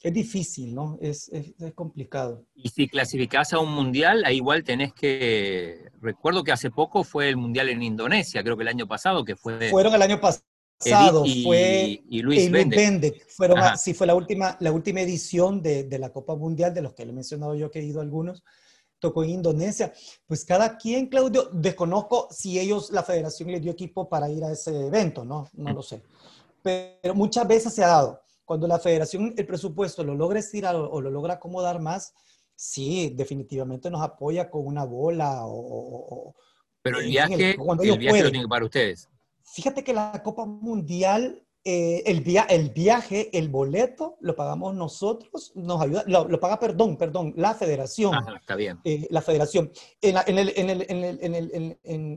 es difícil, ¿no? Es, es, es, complicado. Y si clasificás a un mundial, ahí igual tenés que... Recuerdo que hace poco fue el mundial en Indonesia, creo que el año pasado, que fue... Fueron el año pasado pasado fue y Luis Bendek. Fueron, sí, fue la última, la última edición de, de, la Copa Mundial, de los que le he mencionado yo que he ido algunos, tocó en Indonesia. Pues cada quien, Claudio, desconozco si ellos, la federación le dio equipo para ir a ese evento, ¿no? No lo sé. Pero muchas veces se ha dado. Cuando la federación el presupuesto lo logra estirar o, lo logra acomodar más, sí, definitivamente nos apoya con una bola o... pero el viaje, el, el viaje lo tiene para ustedes. Fíjate que la Copa Mundial, eh, el, via el viaje, el boleto, lo pagamos nosotros, nos ayuda, lo, lo paga, perdón, perdón, la federación. Ajá, está bien. Eh, la federación.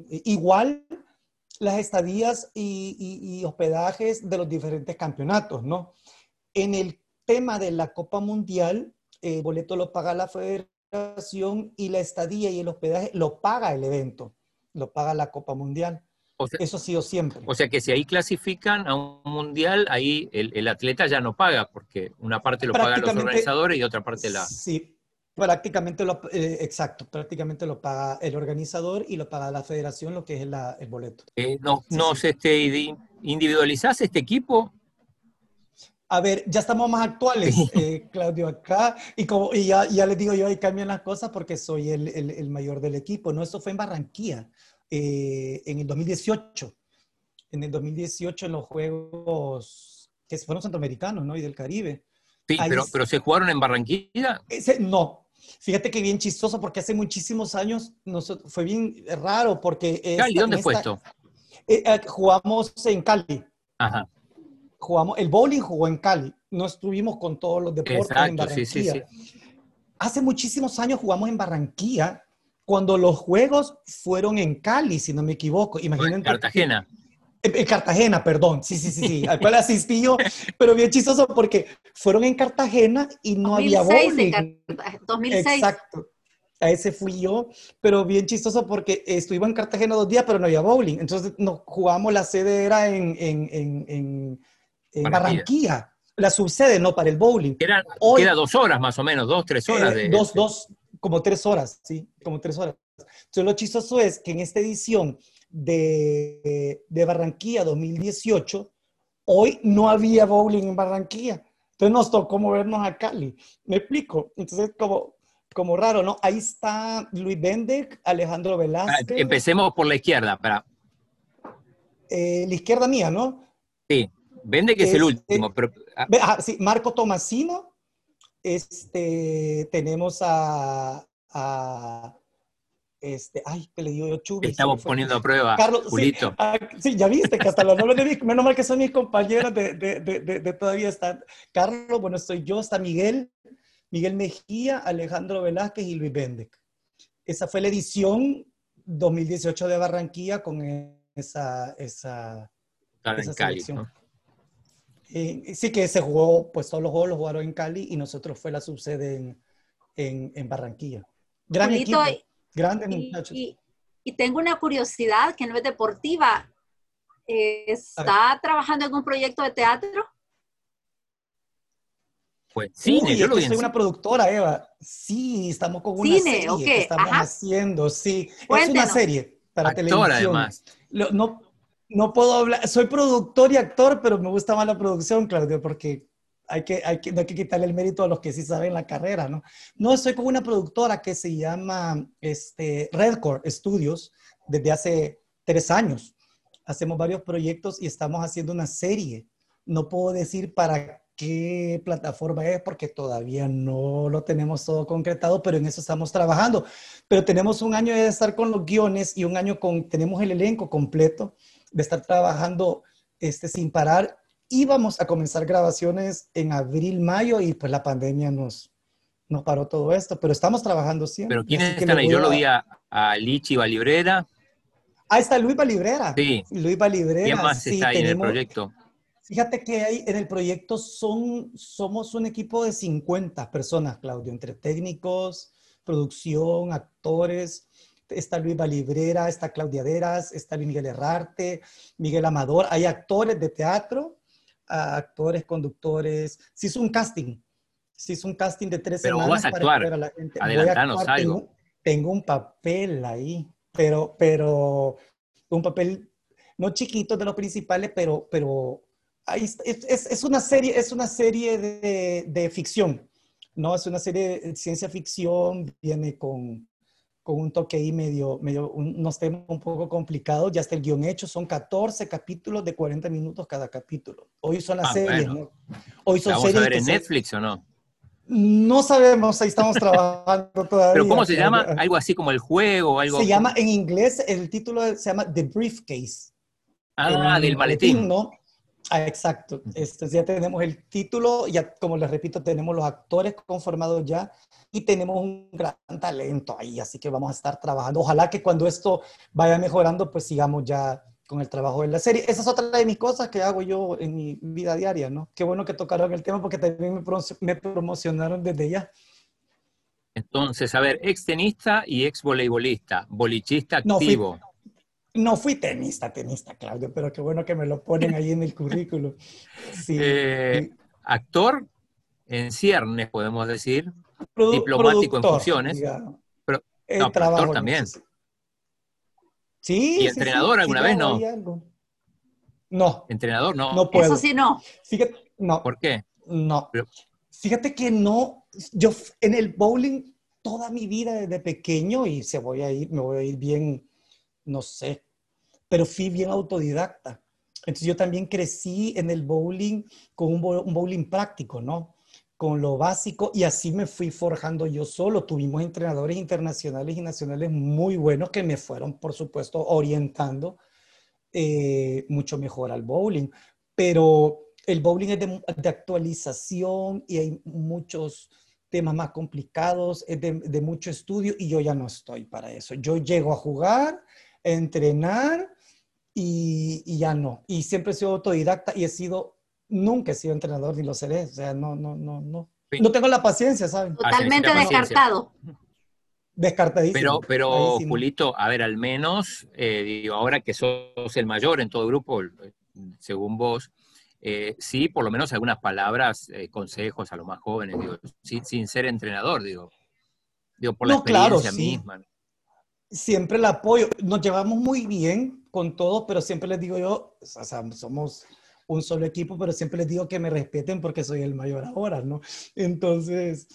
Igual las estadías y, y, y, hospedajes de los diferentes campeonatos, ¿no? En el tema de la Copa Mundial, el boleto lo paga la federación y la estadía y el hospedaje lo paga el evento, lo paga la Copa Mundial. Eso ha sido siempre. O sea que si ahí clasifican a un mundial, ahí el, el atleta ya no paga, porque una parte lo pagan los organizadores y otra parte la... Sí, prácticamente lo, eh, exacto, prácticamente lo paga el organizador y lo paga la federación, lo que es la, el boleto. Eh, no, sí, ¿Nos sí. Este, individualizás este equipo? A ver, ya estamos más actuales, eh, Claudio, acá, y, como, y ya, ya les digo yo, ahí cambian las cosas porque soy el, el, el mayor del equipo, ¿no? Esto fue en Barranquilla eh, en el 2018. En el 2018 en los Juegos que fueron centroamericanos, ¿no? Y del Caribe. Sí, pero, pero ¿se jugaron en Barranquilla? Ese, no. Fíjate que bien chistoso porque hace muchísimos años fue bien raro porque... Cali, esta, ¿dónde fue esto? Eh, eh, jugamos en Cali. Ajá. Jugamos, el bowling jugó en Cali. No estuvimos con todos los deportes Exacto, en Barranquilla. Sí, sí, sí. Hace muchísimos años jugamos en Barranquilla cuando los juegos fueron en Cali, si no me equivoco. Imagínate. En Cartagena. En, en, Cartagena, perdón. Sí, sí, sí, sí. Al cual asistí yo, pero bien chistoso porque fueron en Cartagena y no 2006, había bowling. 2006. Exacto. A ese fui yo, pero bien chistoso porque estuvimos en Cartagena dos días, pero no había bowling. Entonces nos jugamos, la sede era en, en, en, en Barranquilla. Barranquilla. La subsede, no, para el bowling. Era, Hoy, queda dos horas más o menos, dos, tres horas. Eh, de, dos, dos, como tres horas, sí, como tres horas. Entonces, lo chistoso es que en esta edición de, de Barranquilla 2018, hoy no había bowling en Barranquilla. Entonces nos tocó movernos a Cali. ¿Me explico? Entonces, como, como raro, ¿no? Ahí está Luis Bendek, Alejandro Velázquez. Empecemos por la izquierda, para. Eh, la izquierda mía, ¿no? Sí, Bendek es, es el último. Eh, pero... ah, sí, Marco Tomasino, este, tenemos a, a, este, ay, que le digo yo, Chubi. Estamos poniendo a prueba, Carlos, Julito. Sí, ah, sí, ya viste que hasta los nombres de mis, menos mal que son mis compañeros de, de, de, de, todavía están. Carlos, bueno, estoy yo, está Miguel, Miguel Mejía, Alejandro Velázquez y Luis Bendec. Esa fue la edición 2018 de Barranquilla con esa, esa, esa Cali, ¿no? Eh, sí que se jugó, pues todos los juegos los jugaron en Cali y nosotros fue la subsede en, en, en Barranquilla. Gran Julito, equipo. Grandes Y, muchachos. y- y tengo una curiosidad que no es deportiva. Eh, ¿Está trabajando en un proyecto de teatro? Pues cine, Uy, yo lo en soy una cine. productora, Eva. Sí, estamos con una Cine, serie que estamos ajá. haciendo, sí. Es una serie para Actor, televisión. además. Lo- no, no puedo hablar, soy productor y actor, pero me gusta más la producción, Claudio, porque hay que, hay que, no hay que quitarle el mérito a los que sí saben la carrera, ¿no? No, estoy con una productora que se llama este, Redcore Studios desde hace tres años. Hacemos varios proyectos y estamos haciendo una serie. No puedo decir para qué plataforma es porque todavía no lo tenemos todo concretado, pero en eso estamos trabajando. Pero tenemos un año de estar con los guiones y un año con, tenemos el elenco completo de estar trabajando este, sin parar. Íbamos a comenzar grabaciones en abril, mayo y pues la pandemia nos, nos paró todo esto, pero estamos trabajando siempre. Pero ¿quiénes están ahí? Yo lo vi a, a Lichi Valibrera. Ahí está Luis Valibrera. Sí. Luis Valibrera. ¿Quién más sí, está ahí en el tenemos- proyecto? Fíjate que hay, en el proyecto son, somos un equipo de 50 personas, Claudio, entre técnicos, producción, actores. Está Luis Valibrera, está Claudia Deras, está Luis Miguel Herrarte, Miguel Amador. Hay actores de teatro, ah, actores, conductores. Se hizo un casting. Se hizo un casting de tres Pero semanas vas a actuar. la gente. Voy a Adelantanos actuar, algo. Tengo, tengo un papel ahí, pero, pero un papel no chiquito de los principales, pero, pero ahí está. es- es una serie, es una serie de, de ficción, ¿no? Es una serie de ciencia ficción, viene con, con un toque ahí medio, medio un- unos temas un poco complicados, ya está el guion hecho, son 14 capítulos de 40 minutos cada capítulo. Hoy son las Ah, series, bueno. ¿no? Hoy ¿La son vamos a series ver que en Netflix o no? No sabemos, ahí estamos trabajando todavía. ¿Pero cómo se llama? ¿Algo así como el juego algo? Se llama en inglés, el título se llama The Briefcase. Ah, en del maletín. ¿no? Ah, exacto. Este, ya tenemos el título, ya como les repito, tenemos los actores conformados ya y tenemos un gran talento ahí, así que vamos a estar trabajando. Ojalá que cuando esto vaya mejorando, pues sigamos ya con el trabajo de la serie. Esa es otra de mis cosas que hago yo en mi vida diaria, ¿no? Qué bueno que tocaron el tema porque también me, pro- me promocionaron desde ya. Entonces, a ver, ex tenista y ex voleibolista, bolichista No, fui- activo. No fui tenista, tenista, Claudio, pero qué bueno que me lo ponen ahí en el currículum. Sí. Eh, actor en ciernes, podemos decir. Produ- diplomático en funciones, pero- no, actor también. sí. ¿Y sí, entrenador sí, alguna sí, vez no? No, Entrenador, no. no puedo. Eso sí no. Fíjate, no, ¿Por qué? no. Pero- Fíjate que no. Yo en el bowling toda mi vida desde pequeño y se voy a ir, me voy a ir bien, no sé, pero fui bien autodidacta. Entonces yo también crecí en el bowling con un, bo- un bowling práctico, ¿no? Con lo básico y así me fui forjando yo solo. Tuvimos entrenadores internacionales y nacionales muy buenos que me fueron, por supuesto, orientando eh, mucho mejor al bowling. Pero el bowling es de, actualización y hay muchos temas más complicados, es de, mucho estudio y yo ya no estoy para eso. Yo llego a jugar, entrenar y, y ya no. Y siempre he sido autodidacta y he sido, nunca he sido entrenador ni lo seré. O sea, no, no, no, no. Sí. No tengo la paciencia, ¿saben? Ah, Totalmente descartado. Descartadísimo. Pero, pero. Julito, a ver, al menos, eh, digo, ahora que sos el mayor en todo el grupo, eh, según vos, eh, sí, por lo menos algunas palabras, eh, consejos a los más jóvenes, digo, sin, sin ser entrenador, digo. Digo, por la No, claro, experiencia sí. misma. Siempre el apoyo. Nos llevamos muy bien con todos, pero siempre les digo yo, o sea, somos un solo equipo, pero siempre les digo que me respeten porque soy el mayor ahora, ¿no? Entonces,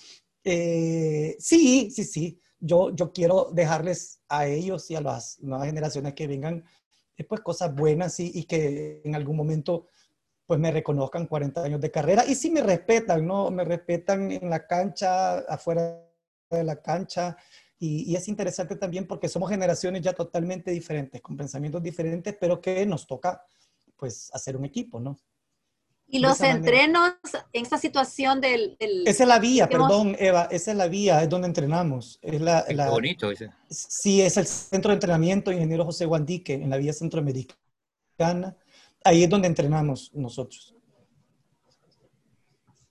eh, sí, sí, sí. Yo, yo quiero dejarles a ellos y a las nuevas generaciones que vengan, eh, pues cosas buenas y, y que en algún momento pues me reconozcan 40 años de carrera y sí me respetan, ¿no? Me respetan en la cancha, afuera de la cancha, Y, es interesante también porque somos generaciones ya totalmente diferentes, con pensamientos diferentes, pero que nos toca pues hacer un equipo, ¿no? Y los entrenos en esta situación del, Esa es la vía, perdón, Eva, esa es la vía, es donde entrenamos. Es la, bonito ese. Sí, es el centro de entrenamiento Ingeniero José Guandique, en la vía centroamericana. Ahí es donde entrenamos nosotros.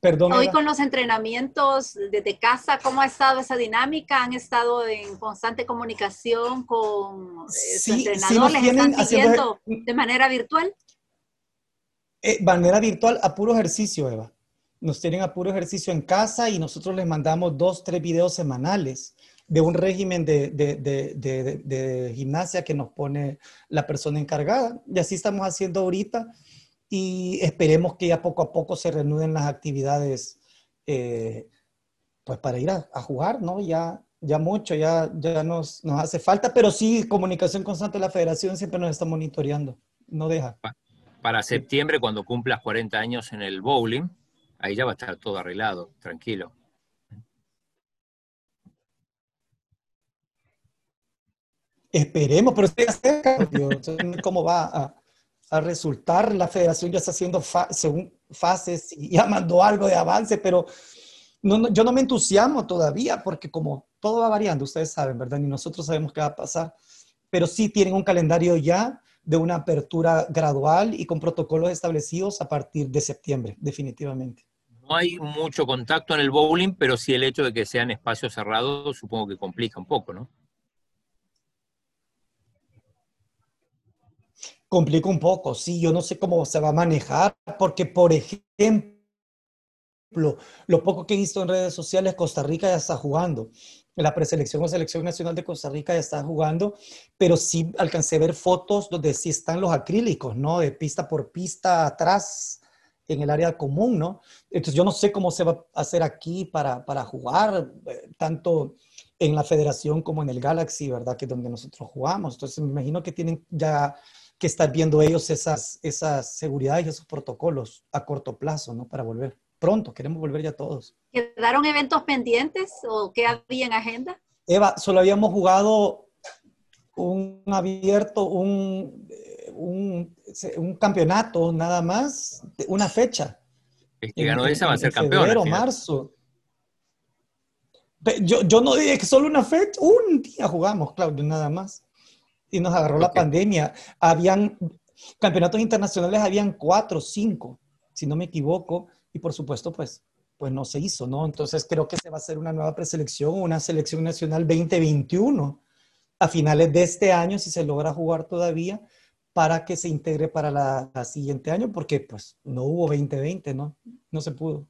Hoy con los entrenamientos desde casa, ¿cómo ha estado esa dinámica? ¿Han estado en constante comunicación con eh, su entrenador? ¿Les están siguiendo de manera virtual? Eh, manera virtual a puro ejercicio, Eva. Nos tienen a puro ejercicio en casa y nosotros les mandamos dos, tres videos semanales de un régimen de, de, gimnasia que nos pone la persona encargada. Y así estamos haciendo ahorita y esperemos que ya poco a poco se reanuden las actividades eh, pues para ir a, jugar, ¿no? Ya, ya mucho, ya, ya nos, nos hace falta, pero sí, comunicación constante de la federación siempre nos está monitoreando, no deja para septiembre, cuando cumplas 40 años en el bowling, ahí ya va a estar todo arreglado, tranquilo. Esperemos, pero estoy cerca, cómo va a, resultar. La federación ya está haciendo según fases y ya mandó algo de avance, pero yo no me entusiasmo todavía porque como todo va variando, ustedes saben, ¿verdad? Ni nosotros sabemos qué va a pasar, pero sí tienen un calendario ya de una apertura gradual y con protocolos establecidos a partir de septiembre, definitivamente. No hay mucho contacto en el bowling, pero sí el hecho de que sean espacios cerrados supongo que complica un poco, ¿no? Complica un poco, sí, yo no sé cómo se va a manejar, porque por ejemplo, lo poco que he visto en redes sociales, Costa Rica ya está jugando la preselección o selección nacional de Costa Rica ya está jugando, pero sí alcancé a ver fotos donde sí están los acrílicos, ¿no? De pista por pista atrás en el área común, ¿no? Entonces yo no sé cómo se va a hacer aquí para, para jugar, eh, tanto en la federación como en el Galaxy, ¿verdad? Que es donde nosotros jugamos. Entonces me imagino que tienen ya que estar viendo ellos esas, esas seguridades y esos protocolos a corto plazo, ¿no? Para volver pronto, queremos volver ya todos. ¿Quedaron eventos pendientes o qué había en agenda? Eva, solo habíamos jugado un abierto, un, un, un campeonato nada más, una fecha. El que ganó esa va a ser campeón. Febrero, marzo. Yo, yo no dije que solo una fecha, un día jugamos, Claudio, nada más. Y nos agarró la pandemia. Habían campeonatos internacionales, habían cuatro, cinco, si no me equivoco y por supuesto, pues, pues no se hizo, ¿no? Entonces creo que se va a hacer una nueva preselección, una selección nacional 2021 a finales de este año, si se logra jugar todavía, para que se integre para la, siguiente año, porque pues no hubo 2020, ¿no? No se pudo.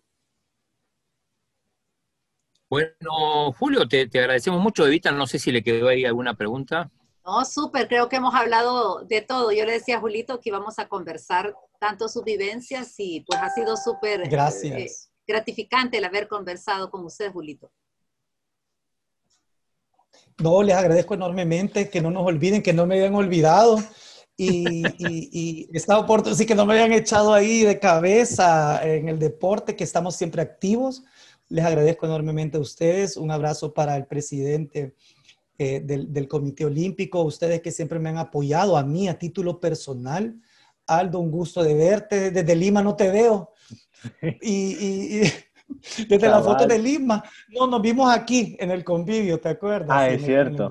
Bueno, Julio, te, te agradecemos mucho. Evita, no sé si le quedó ahí alguna pregunta. No, súper, creo que hemos hablado de todo. Yo le decía a Julito que íbamos a conversar tanto sus vivencias y pues ha sido súper eh, gratificante el haber conversado con usted, Julito. No, les agradezco enormemente que no nos olviden, que no me hayan olvidado y, y, y esta oportunidad, sí que no me hayan echado ahí de cabeza en el deporte, que estamos siempre activos. Les agradezco enormemente a ustedes. Un abrazo para el presidente eh, del, Comité Olímpico, ustedes que siempre me han apoyado a mí a título personal. Aldo, un gusto de verte. Desde Lima no te veo. Y, desde la foto de Lima, no, nos vimos aquí en el convivio, ¿te acuerdas? Ah, es en cierto.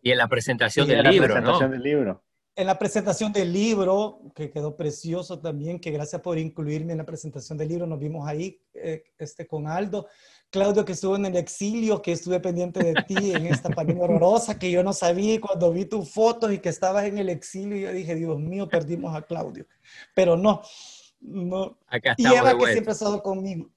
y en la presentación del libro, presentación del libro. En la presentación del libro, que quedó precioso también, que gracias por incluirme en la presentación del libro, nos vimos ahí eh, este, con Aldo. Claudio, que estuvo en el exilio, que estuve pendiente de ti en esta pandemia horrorosa, que yo no sabía cuando vi tus fotos y que estabas en el exilio, yo dije, Dios mío, perdimos a Claudio. Pero no, no. Acá y Eva, que siempre ha estado conmigo.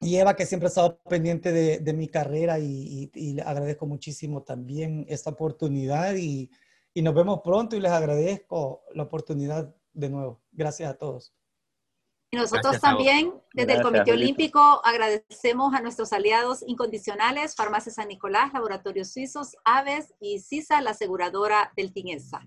Y Eva, que siempre ha estado pendiente de, de mi carrera y, y, le agradezco muchísimo también esta oportunidad y, y nos vemos pronto y les agradezco la oportunidad de nuevo. Gracias a todos. Y nosotros también, desde el Comité Olímpico, agradecemos a nuestros aliados incondicionales, Farmacia San Nicolás, Laboratorios Suizos, Aves y CISA, la aseguradora del TINESA.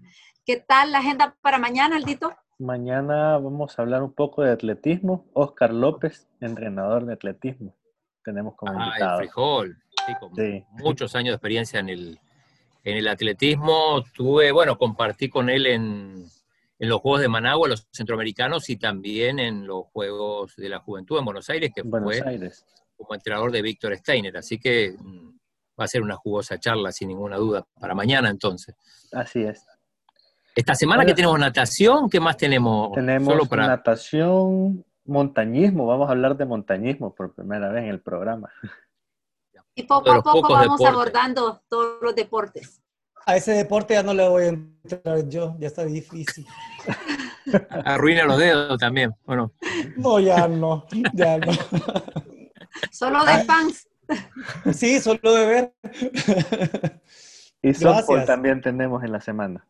¿Qué tal la agenda para mañana, Aldito? Mañana vamos a hablar un poco de atletismo. Oscar López, entrenador de atletismo. Tenemos como ah, El frijol. sí, con muchos años de experiencia en el, en el atletismo. Tuve, bueno, compartí con él en, en los Juegos de Managua, los centroamericanos, y también en los Juegos de la Juventud en Buenos Aires, que fue como entrenador de Víctor Steiner. Así que mm, va a ser una jugosa charla, sin ninguna duda, para mañana entonces. Así es. Esta semana que tenemos natación, ¿qué más tenemos? Tenemos natación, montañismo, vamos a hablar de montañismo por primera vez en el programa. Y poco a poco vamos abordando todos los deportes. A ese deporte ya no le voy a entrar yo, ya está difícil. Arruina los dedos también, bueno. no? ya no, ya no. Solo de fans. Sí, solo de ver. Y softball también tenemos en la semana.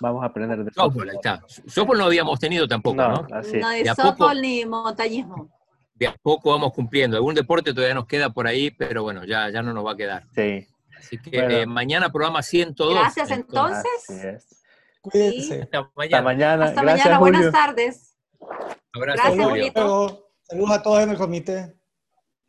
Vamos a aprender de softball. Ahí está. Softball no habíamos tenido tampoco, ¿no? No, de, softball ni montañismo. De a poco vamos cumpliendo. Algún deporte todavía nos queda por ahí, pero bueno, ya, ya no nos va a quedar. Sí. Así que eh, mañana programa 102. Gracias entonces. Cuídense. Hasta mañana. Hasta mañana. Buenas tardes. Abrazo, Gracias, Saludos a todos en el comité.